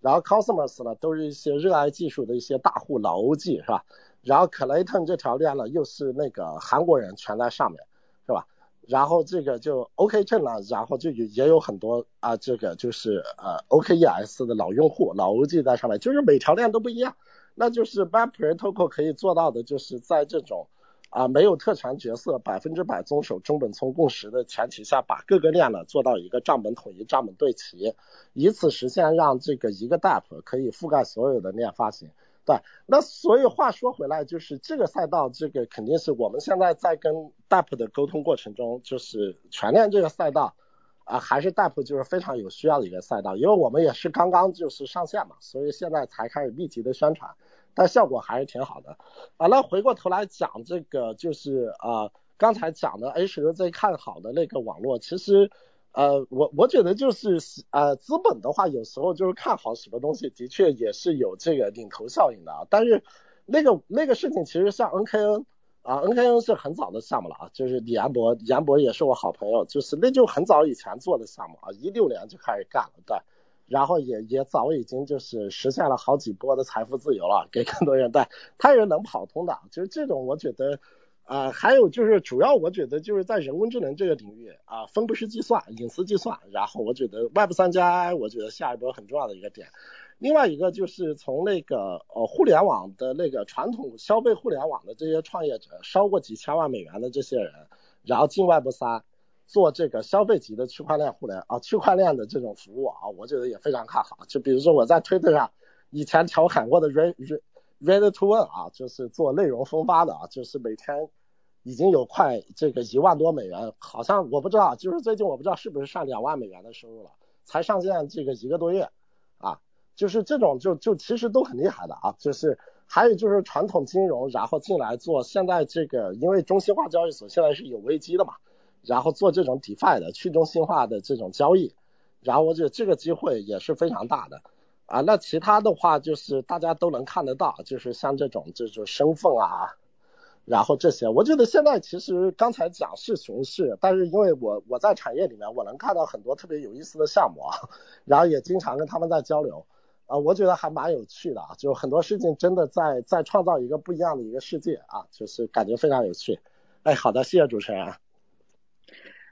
然后 Cosmos 呢，都是一些热爱技术的一些大户老 OG，是吧？然后 Clayton 这条链呢，又是那个韩国人全在上面，是吧？然后这个就 OKC 呢，然后就也有很多啊，这个就是呃 OKES 的老用户老 OG 在上面，就是每条链都不一样，那就是 MapReToken 可以做到的，就是在这种。啊，没有特权角色，百分之百遵守中本聪共识的前提下，把各个链呢做到一个账本统一、账本对齐，以此实现让这个一个 DApp 可以覆盖所有的链发行。对，那所以话说回来，就是这个赛道，这个肯定是我们现在在跟 d a p 的沟通过程中，就是全链这个赛道啊，还是 d a p 就是非常有需要的一个赛道，因为我们也是刚刚就是上线嘛，所以现在才开始密集的宣传。但效果还是挺好的啊。那回过头来讲这个，就是啊，刚才讲的 H 十最看好的那个网络，其实呃，我我觉得就是呃，资本的话，有时候就是看好什么东西，的确也是有这个领头效应的啊。但是那个那个事情，其实像 NKN 啊，NKN 是很早的项目了啊，就是李彦博，李彦博也是我好朋友，就是那就很早以前做的项目啊，一六年就开始干了，对。然后也也早已经就是实现了好几波的财富自由了，给更多人带，他也是能跑通的，就是这种我觉得，啊，还有就是主要我觉得就是在人工智能这个领域啊，分布式计算、隐私计算，然后我觉得 Web 三加 I 我觉得下一波很重要的一个点，另外一个就是从那个呃互联网的那个传统消费互联网的这些创业者，烧过几千万美元的这些人，然后进 Web 三。做这个消费级的区块链互联啊，区块链的这种服务啊，我觉得也非常看好。就比如说我在推特上以前调侃过的 Read Red to Earn 啊，就是做内容分发的啊，就是每天已经有快这个一万多美元，好像我不知道，就是最近我不知道是不是上两万美元的收入了，才上线这个一个多月啊，就是这种就就其实都很厉害的啊，就是还有就是传统金融然后进来做，现在这个因为中心化交易所现在是有危机的嘛。然后做这种 DeFi 的去中心化的这种交易，然后我觉得这个机会也是非常大的啊。那其他的话就是大家都能看得到，就是像这种这种身份啊，然后这些，我觉得现在其实刚才讲是熊市，但是因为我我在产业里面，我能看到很多特别有意思的项目啊，然后也经常跟他们在交流啊，我觉得还蛮有趣的啊，就很多事情真的在在创造一个不一样的一个世界啊，就是感觉非常有趣。哎，好的，谢谢主持人。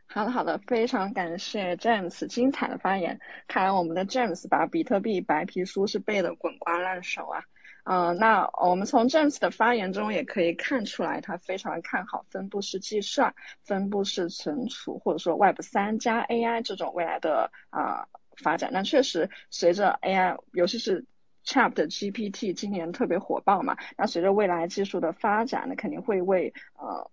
好的，好的，非常感谢 James 精彩的发言。看来我们的 James 把比特币白皮书是背的滚瓜烂熟啊。呃，那我们从 James 的发言中也可以看出来，他非常看好分布式计算、分布式存储或者说 Web 三加 AI 这种未来的啊。发展，那确实随着 AI，尤其是 Chat GPT 今年特别火爆嘛，那随着未来技术的发展，那肯定会为呃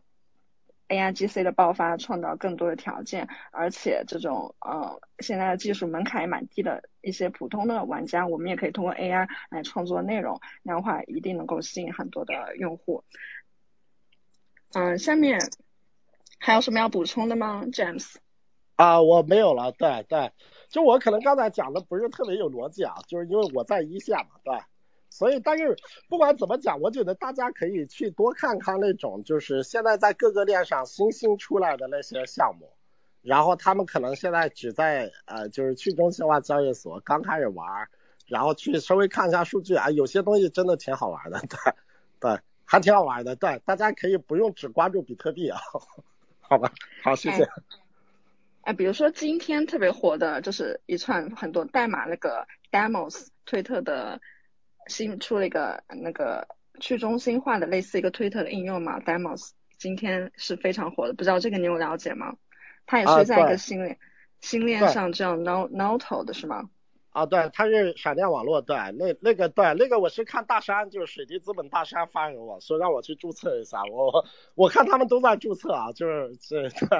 AI GC 的爆发创造更多的条件，而且这种呃现在的技术门槛也蛮低的一些普通的玩家，我们也可以通过 AI 来创作内容，那样的话一定能够吸引很多的用户。嗯，下面还有什么要补充的吗，James？啊，我没有了，对对。就我可能刚才讲的不是特别有逻辑啊，就是因为我在一线嘛，对，所以但是不管怎么讲，我觉得大家可以去多看看那种就是现在在各个链上新兴出来的那些项目，然后他们可能现在只在呃就是去中心化交易所刚开始玩，然后去稍微看一下数据啊，有些东西真的挺好玩的，对对，还挺好玩的，对，大家可以不用只关注比特币啊，好吧，好，谢谢。哎，比如说今天特别火的就是一串很多代码那个 demos，推特的新出了一个那个去中心化的类似一个推特的应用嘛，demos 今天是非常火的，不知道这个你有了解吗？它也是在一个新链新链上叫 no noto 的是吗？啊，对，它是闪电网络，对，那那个对，那个我是看大山，就是水滴资本大山发给我说让我去注册一下，我我看他们都在注册啊，就是这对。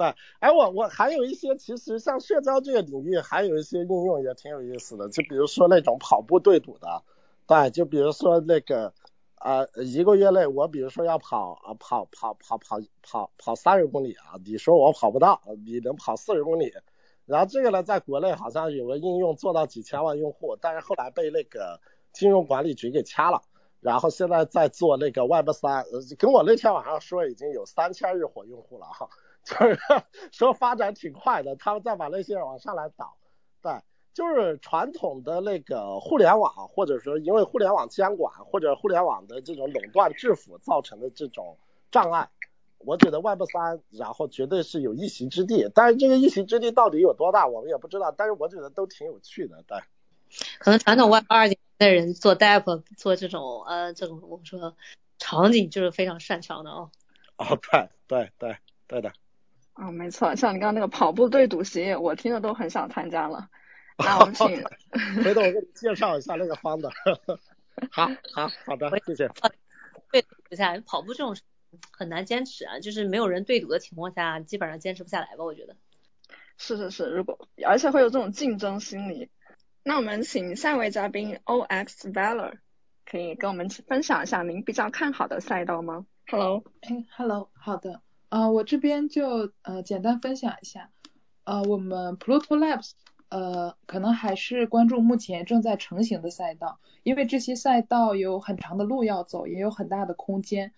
对，哎，我我还有一些，其实像社交这个领域，还有一些应用也挺有意思的，就比如说那种跑步对赌的，对，就比如说那个啊，一个月内我比如说要跑啊跑跑跑跑跑跑三十公里啊，你说我跑不到，你能跑四十公里，然后这个呢，在国内好像有个应用做到几千万用户，但是后来被那个金融管理局给掐了，然后现在在做那个 Web 三，跟我那天晚上说已经有三千日活用户了哈。就是说发展挺快的，他们再把那些人往上来倒，对，就是传统的那个互联网，或者说因为互联网监管或者互联网的这种垄断制服造成的这种障碍，我觉得 Web 三然后绝对是有一席之地，但是这个一席之地到底有多大，我们也不知道，但是我觉得都挺有趣的，对。可能传统 Web 二的人做 Dev 做这种呃这种我们说场景就是非常擅长的哦。哦，对对对对的。啊，没错，像你刚刚那个跑步对赌协议，我听着都很想参加了。那我们请，回头我给你介绍一下那个方的。好好好的，谢谢。对赌下来，跑步这种很难坚持啊，就是没有人对赌的情况下，基本上坚持不下来吧，我觉得。是是是，如果而且会有这种竞争心理。那我们请下一位嘉宾 O X Valor，可以跟我们分享一下您比较看好的赛道吗？Hello，哎，Hello，好的。呃，我这边就呃简单分享一下，呃，我们 Pluto Labs 呃可能还是关注目前正在成型的赛道，因为这些赛道有很长的路要走，也有很大的空间，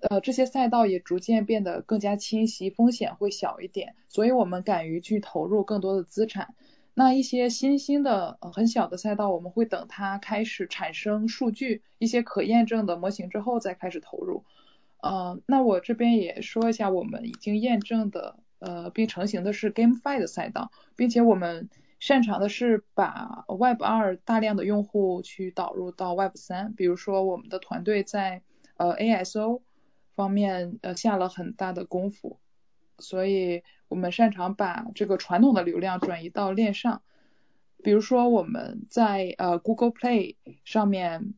呃，这些赛道也逐渐变得更加清晰，风险会小一点，所以我们敢于去投入更多的资产。那一些新兴的呃很小的赛道，我们会等它开始产生数据，一些可验证的模型之后再开始投入。呃，那我这边也说一下，我们已经验证的呃并成型的是 GameFi 的赛道，并且我们擅长的是把 Web 二大量的用户去导入到 Web 三，比如说我们的团队在呃 ASO 方面呃下了很大的功夫，所以我们擅长把这个传统的流量转移到链上，比如说我们在呃 Google Play 上面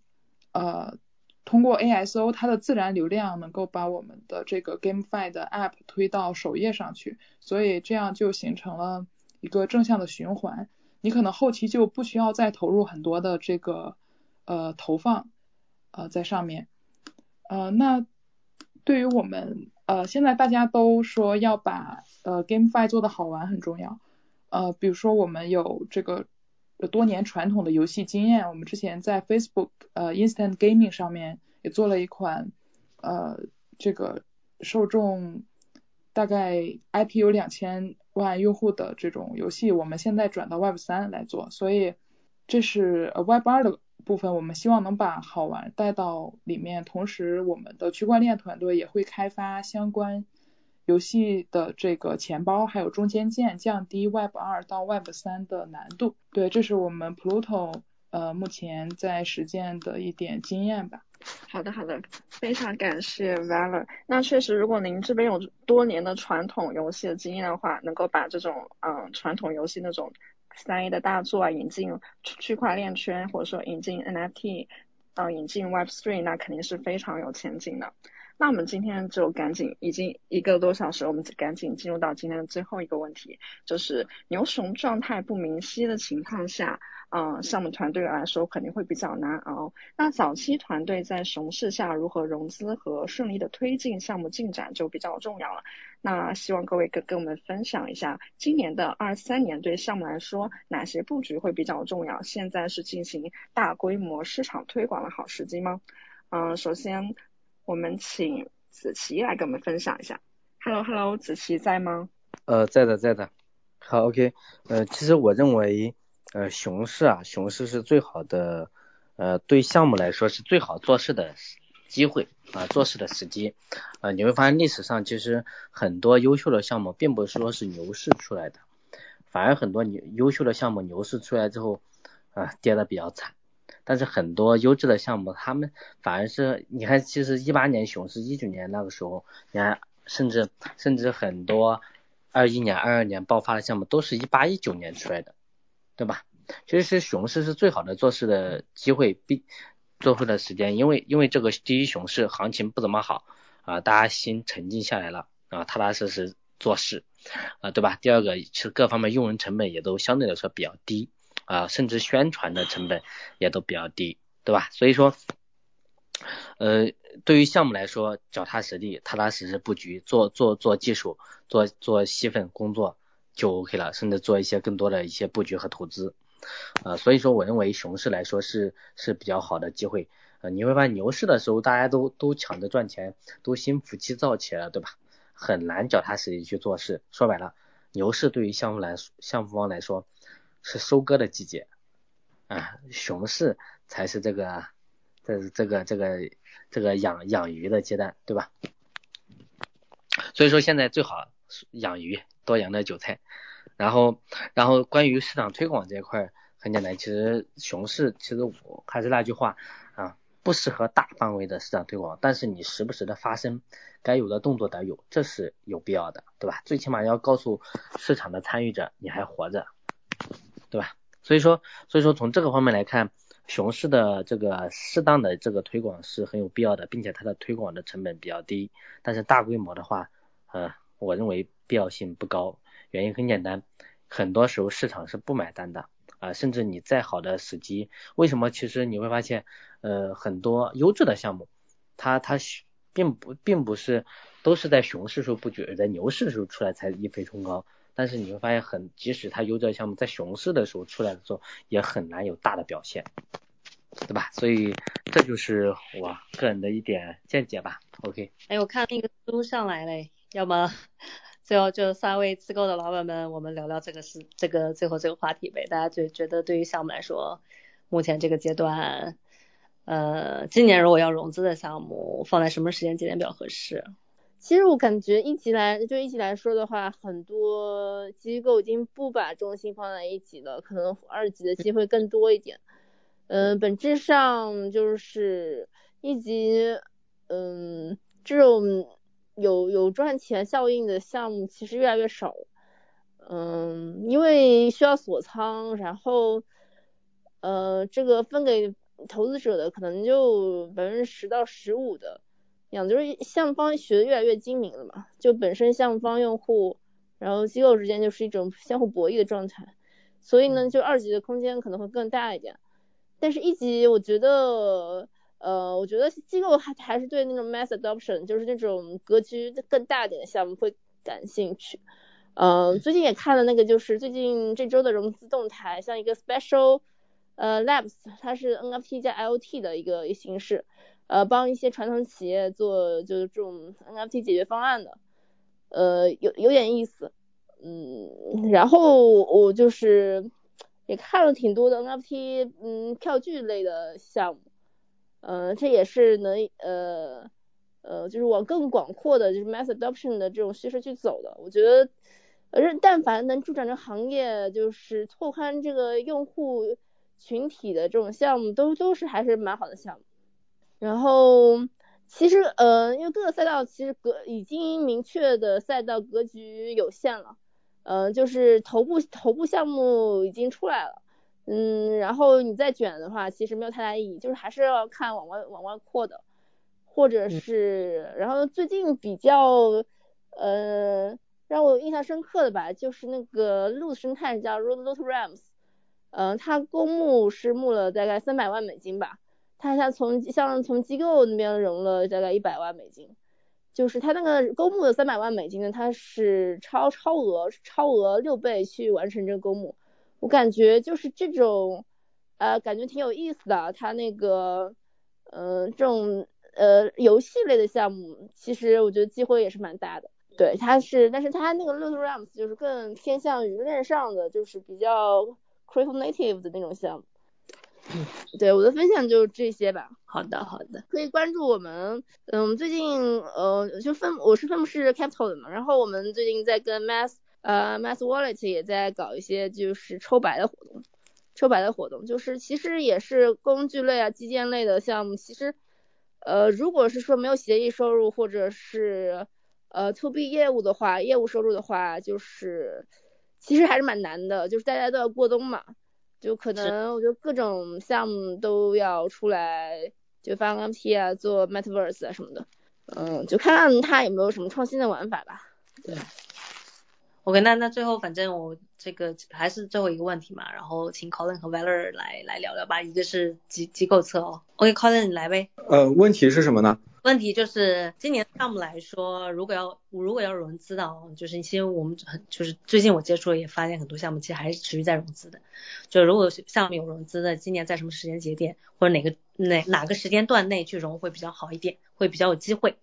呃。通过 ASO，它的自然流量能够把我们的这个 GameFi 的 App 推到首页上去，所以这样就形成了一个正向的循环。你可能后期就不需要再投入很多的这个呃投放呃在上面。呃，那对于我们呃现在大家都说要把呃 GameFi 做的好玩很重要。呃，比如说我们有这个。多年传统的游戏经验，我们之前在 Facebook 呃 Instant Gaming 上面也做了一款呃这个受众大概 IP 有两千万用户的这种游戏，我们现在转到 Web 三来做，所以这是 Web 二的部分，我们希望能把好玩带到里面，同时我们的区块链团队也会开发相关游戏的这个钱包还有中间件，降低 Web 二到 Web 三的难度。对，这是我们 Pluto 呃目前在实践的一点经验吧。好的，好的，非常感谢 Valor。那确实，如果您这边有多年的传统游戏的经验的话，能够把这种嗯传统游戏那种三 A 的大作啊引进区块链圈，或者说引进 NFT，呃引进 Web Three，那肯定是非常有前景的。那我们今天就赶紧，已经一个多小时，我们赶紧进入到今天的最后一个问题，就是牛熊状态不明晰的情况下。嗯，项目团队来说肯定会比较难熬。那早期团队在熊市下如何融资和顺利的推进项目进展就比较重要了。那希望各位跟跟我们分享一下，今年的二三年对项目来说哪些布局会比较重要？现在是进行大规模市场推广的好时机吗？嗯，首先我们请子琪来跟我们分享一下。Hello Hello，子琪在吗？呃，在的在的。好 OK，呃，其实我认为。呃，熊市啊，熊市是最好的，呃，对项目来说是最好做事的机会啊，做事的时机。呃，你会发现历史上其实很多优秀的项目，并不是说是牛市出来的，反而很多牛优秀的项目牛市出来之后啊，跌的比较惨。但是很多优质的项目，他们反而是，你看，其实一八年熊市，一九年那个时候，你看，甚至甚至很多二一年、二二年爆发的项目，都是一八一九年出来的。对吧？其实是熊市是最好的做事的机会，必做事的时间，因为因为这个第一熊市行情不怎么好啊，大家心沉静下来了啊，踏踏实实做事啊，对吧？第二个其实各方面用人成本也都相对来说比较低啊，甚至宣传的成本也都比较低，对吧？所以说，呃，对于项目来说，脚踏实地、踏踏实实布局，做做做技术，做做细分工作。就 OK 了，甚至做一些更多的一些布局和投资，呃，所以说我认为熊市来说是是比较好的机会，呃，你会发现牛市的时候大家都都抢着赚钱，都心浮气躁起来了，对吧？很难脚踏实地去做事。说白了，牛市对于项目来项目方来说是收割的季节，啊，熊市才是这个这这个这个这个养养鱼的阶段，对吧？所以说现在最好养鱼。多养点韭菜，然后，然后关于市场推广这一块很简单，其实熊市其实我还是那句话啊，不适合大范围的市场推广，但是你时不时的发生，该有的动作得有，这是有必要的，对吧？最起码要告诉市场的参与者你还活着，对吧？所以说，所以说从这个方面来看，熊市的这个适当的这个推广是很有必要的，并且它的推广的成本比较低，但是大规模的话，呃，我认为。必要性不高，原因很简单，很多时候市场是不买单的啊，甚至你再好的时机，为什么？其实你会发现，呃，很多优质的项目，它它并不并不是都是在熊市时候布局，而在牛市的时候出来才一飞冲高，但是你会发现，很即使它优质项目在熊市的时候出来的时候，也很难有大的表现，对吧？所以这就是我个人的一点见解吧。OK。哎，我看那个书上来嘞，要么。最后就三位自购的老板们，我们聊聊这个是这个最后这个话题呗。大家觉觉得对于项目来说，目前这个阶段，呃，今年如果要融资的项目，放在什么时间节点比较合适？其实我感觉一级来就一级来说的话，很多机构已经不把重心放在一级了，可能二级的机会更多一点。嗯，本质上就是一级，嗯，这种。有有赚钱效应的项目其实越来越少，嗯，因为需要锁仓，然后，呃，这个分给投资者的可能就百分之十到十五的样，就是项目方学的越来越精明了嘛，就本身项目方用户，然后机构之间就是一种相互博弈的状态，所以呢，就二级的空间可能会更大一点，但是一级我觉得。呃，我觉得机构还还是对那种 mass adoption，就是那种格局更大一点的项目会感兴趣。呃，最近也看了那个，就是最近这周的融资动态，像一个 special 呃 labs，它是 NFT 加 IOT 的一个形式，呃，帮一些传统企业做就是这种 NFT 解决方案的，呃，有有点意思。嗯，然后我就是。也看了挺多的 NFT 嗯票据类的项目，呃，这也是能呃呃就是往更广阔的就是 mass adoption 的这种趋势去走的。我觉得，而但凡能助长这行业就是拓宽这个用户群体的这种项目，都都是还是蛮好的项目。然后其实呃，因为各个赛道其实格已经明确的赛道格局有限了。嗯，就是头部头部项目已经出来了，嗯，然后你再卷的话，其实没有太大意义，就是还是要看往外往外扩的，或者是，然后最近比较呃让我印象深刻的吧，就是那个路生态叫 Road Lot Rams，嗯，它公募是募了大概三百万美金吧，它像从像从机构那边融了大概一百万美金。就是他那个公募的三百万美金呢，他是超超额超额六倍去完成这个公募，我感觉就是这种，呃，感觉挺有意思的。他那个，嗯，这种呃游戏类的项目，其实我觉得机会也是蛮大的。对，他是，但是他那个 l o t Rams 就是更偏向于链上的，就是比较 crypto native 的那种项目。嗯，对，我的分享就这些吧。好的，好的，可以关注我们。嗯，我们最近呃，就分我是分布式 capital 的嘛，然后我们最近在跟 Mass 呃 Mass Wallet 也在搞一些就是抽白的活动，抽白的活动，就是其实也是工具类啊、基建类的项目。其实呃，如果是说没有协议收入或者是呃 to B 业务的话，业务收入的话，就是其实还是蛮难的，就是大家都要过冬嘛。就可能我觉得各种项目都要出来，就发 NFT 啊，做 Metaverse 啊什么的，嗯，就看看它有没有什么创新的玩法吧。对，OK，那那最后反正我这个还是最后一个问题嘛，然后请 Colin 和 Valer 来来聊聊吧，一个是机机构侧哦，OK，Colin 你来呗。呃，问题是什么呢？问题就是今年项目来说，如果要如果要融资的，就是其实我们很就是最近我接触了也发现很多项目其实还是持续在融资的。就如果项目有融资的，今年在什么时间节点或者哪个哪哪个时间段内去融会比较好一点，会比较有机会。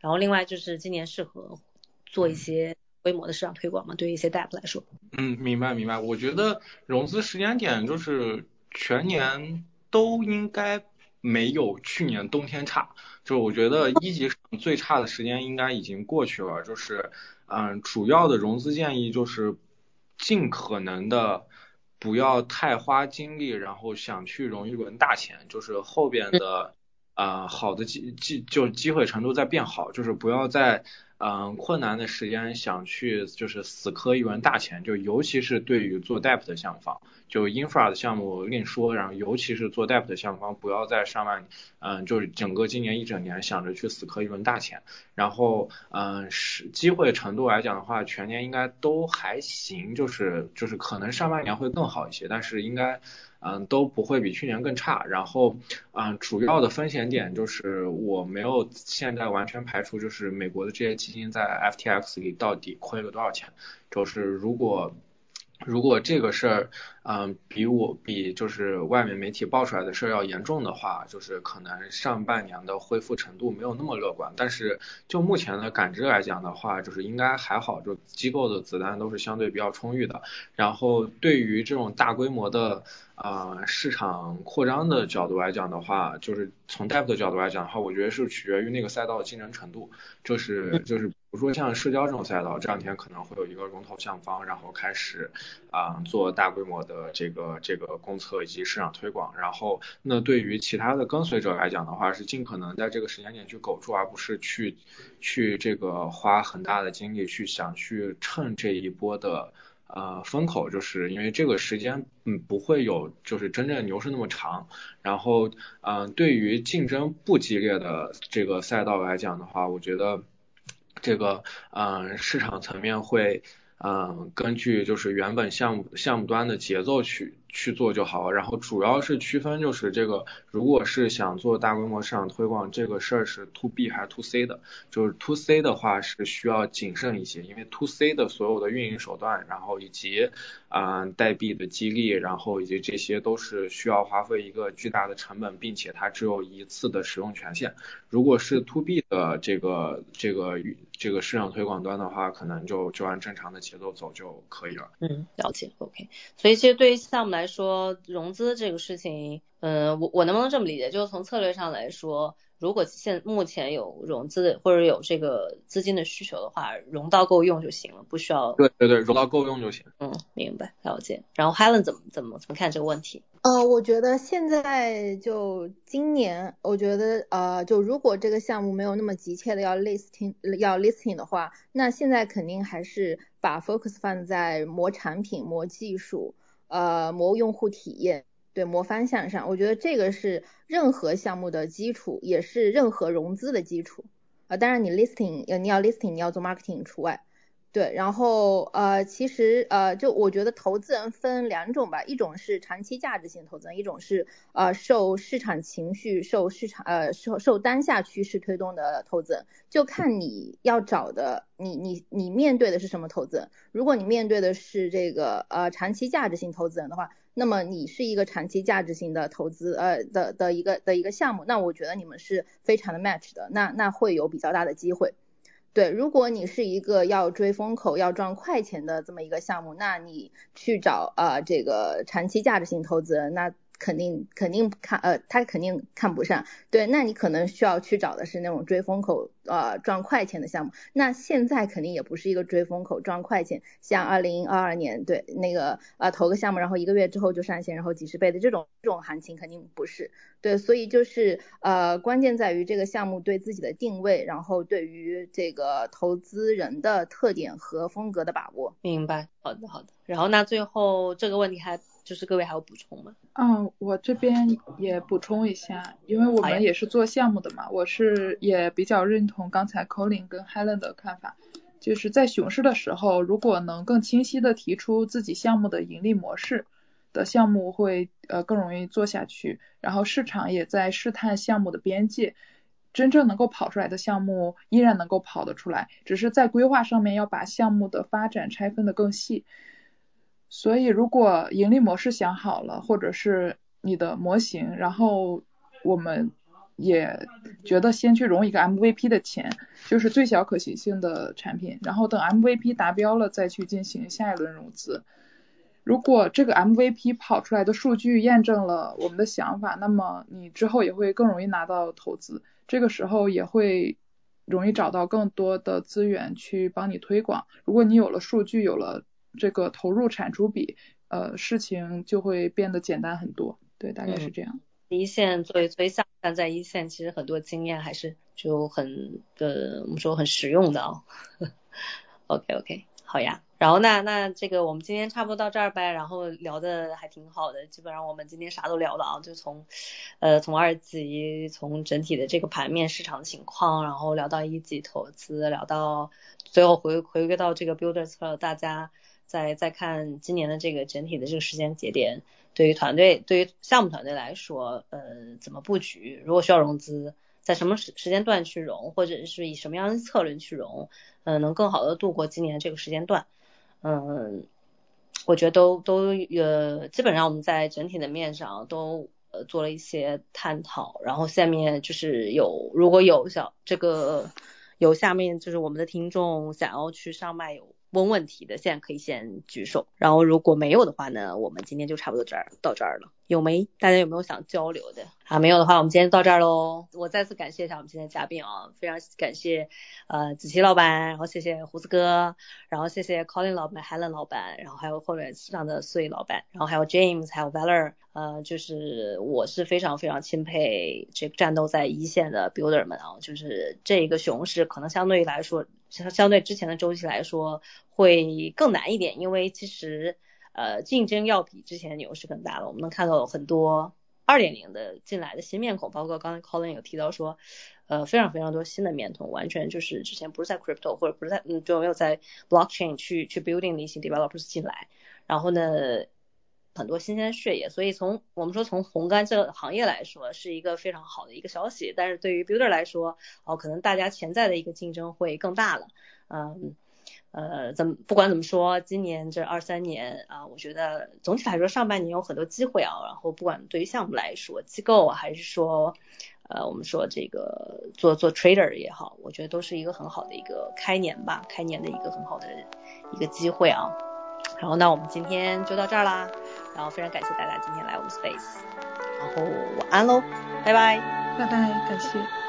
然后另外就是今年适合做一些规模的市场推广嘛，对于一些 DAP 来说。嗯，明白明白。我觉得融资时间点就是全年都应该没有去年冬天差。就是我觉得一级最差的时间应该已经过去了，就是嗯，主要的融资建议就是尽可能的不要太花精力，然后想去融一轮大钱，就是后边的啊好的机机就机会程度在变好，就是不要在嗯困难的时间想去就是死磕一轮大钱，就尤其是对于做 DEP 的项目。就 infra 的项目另说，然后尤其是做 DEP 的项目方，不要在上半，嗯，就是整个今年一整年想着去死磕一轮大钱，然后，嗯，是机会程度来讲的话，全年应该都还行，就是就是可能上半年会更好一些，但是应该，嗯，都不会比去年更差。然后，嗯，主要的风险点就是我没有现在完全排除，就是美国的这些基金在 FTX 里到底亏了多少钱，就是如果。如果这个事儿，嗯，比我比就是外面媒体爆出来的事儿要严重的话，就是可能上半年的恢复程度没有那么乐观。但是就目前的感知来讲的话，就是应该还好，就机构的子弹都是相对比较充裕的。然后对于这种大规模的啊市场扩张的角度来讲的话，就是从 DApp 的角度来讲的话，我觉得是取决于那个赛道的竞争程度，就是就是。比如说像社交这种赛道，这两天可能会有一个龙头项方，然后开始啊做大规模的这个这个公测以及市场推广。然后那对于其他的跟随者来讲的话，是尽可能在这个时间点去苟住，而不是去去这个花很大的精力去想去趁这一波的呃风口，就是因为这个时间嗯不会有就是真正牛市那么长。然后嗯对于竞争不激烈的这个赛道来讲的话，我觉得。这个嗯，市场层面会嗯，根据就是原本项目项目端的节奏去。去做就好，然后主要是区分就是这个，如果是想做大规模市场推广，这个事儿是 to B 还是 to C 的，就是 to C 的话是需要谨慎一些，因为 to C 的所有的运营手段，然后以及啊代币的激励，然后以及这些都是需要花费一个巨大的成本，并且它只有一次的使用权限。如果是 to B 的这个这个这个市场推广端的话，可能就就按正常的节奏走就可以了。嗯，了解，OK。所以其实对于项目来，来说，融资这个事情，嗯，我我能不能这么理解？就是从策略上来说，如果现目前有融资或者有这个资金的需求的话，融到够用就行了，不需要。对对对，融到够用就行。嗯，明白，了解。然后 Helen 怎么怎么怎么看这个问题？呃，我觉得现在就今年，我觉得呃，就如果这个项目没有那么急切的要 listing 要 listing 的话，那现在肯定还是把 focus 放在磨产品、磨技术、呃磨用户体验，对磨方向上。我觉得这个是任何项目的基础，也是任何融资的基础。啊，当然你 listing 你要 listing 你要做 marketing 除外。对，然后呃，其实呃，就我觉得投资人分两种吧，一种是长期价值型投资人，一种是呃受市场情绪、受市场呃受受当下趋势推动的投资人，就看你要找的，你你你面对的是什么投资人。如果你面对的是这个呃长期价值型投资人的话，那么你是一个长期价值型的投资呃的的一个的一个项目，那我觉得你们是非常的 match 的，那那会有比较大的机会。对，如果你是一个要追风口、要赚快钱的这么一个项目，那你去找啊这个长期价值型投资人，那。肯定肯定看呃，他肯定看不上，对，那你可能需要去找的是那种追风口呃赚快钱的项目。那现在肯定也不是一个追风口赚快钱，像二零二二年对那个呃投个项目，然后一个月之后就上线，然后几十倍的这种这种行情肯定不是，对，所以就是呃关键在于这个项目对自己的定位，然后对于这个投资人的特点和风格的把握。明白，好的好的。然后那最后这个问题还。就是各位还有补充吗？嗯，我这边也补充一下，因为我们也是做项目的嘛，我是也比较认同刚才 Colin 跟 Helen 的看法，就是在熊市的时候，如果能更清晰的提出自己项目的盈利模式的项目会呃更容易做下去，然后市场也在试探项目的边界，真正能够跑出来的项目依然能够跑得出来，只是在规划上面要把项目的发展拆分的更细。所以，如果盈利模式想好了，或者是你的模型，然后我们也觉得先去融一个 MVP 的钱，就是最小可行性的产品，然后等 MVP 达标了再去进行下一轮融资。如果这个 MVP 跑出来的数据验证了我们的想法，那么你之后也会更容易拿到投资，这个时候也会容易找到更多的资源去帮你推广。如果你有了数据，有了。这个投入产出比，呃，事情就会变得简单很多。对，大概是这样。一线作为作为项目在一线，其实很多经验还是就很呃，我们说很实用的啊。OK OK，好呀。然后那那这个我们今天差不多到这儿呗，然后聊的还挺好的，基本上我们今天啥都聊了啊，就从呃从二级，从整体的这个盘面市场情况，然后聊到一级投资，聊到最后回回归到这个 Builders 大家。再再看今年的这个整体的这个时间节点，对于团队，对于项目团队来说，呃，怎么布局？如果需要融资，在什么时时间段去融，或者是以什么样的策略去融，嗯，能更好的度过今年这个时间段，嗯，我觉得都都呃，基本上我们在整体的面上都呃做了一些探讨，然后下面就是有如果有小这个有下面就是我们的听众想要去上麦有。问问题的，现在可以先举手。然后如果没有的话呢，我们今天就差不多这儿到这儿了。有没？大家有没有想交流的？啊，没有的话，我们今天就到这儿喽。我再次感谢一下我们今天嘉宾啊，非常感谢呃子琪老板，然后谢谢胡子哥，然后谢谢 Colin 老板、Helen 老板，然后还有后面上的四位老板，然后还有 James，还有 Valor，呃，就是我是非常非常钦佩这个战斗在一线的 Builder 们啊，就是这个熊市可能相对于来说，相相对之前的周期来说会更难一点，因为其实。呃，竞争要比之前牛市更大了。我们能看到很多二点零的进来的新面孔，包括刚才 Colin 有提到说，呃，非常非常多新的面孔，完全就是之前不是在 crypto 或者不是在嗯，就没有在 blockchain 去去 building 的一些 developers 进来。然后呢，很多新鲜血液。所以从我们说从红杆这个行业来说，是一个非常好的一个消息。但是对于 builder 来说，哦，可能大家潜在的一个竞争会更大了。嗯。呃，怎么不管怎么说，今年这二三年啊，我觉得总体来说上半年有很多机会啊。然后不管对于项目来说，机构还是说，呃，我们说这个做做 trader 也好，我觉得都是一个很好的一个开年吧，开年的一个很好的一个机会啊。然后那我们今天就到这儿啦。然后非常感谢大家今天来我们 Space，然后晚安喽，拜拜，拜拜，感谢。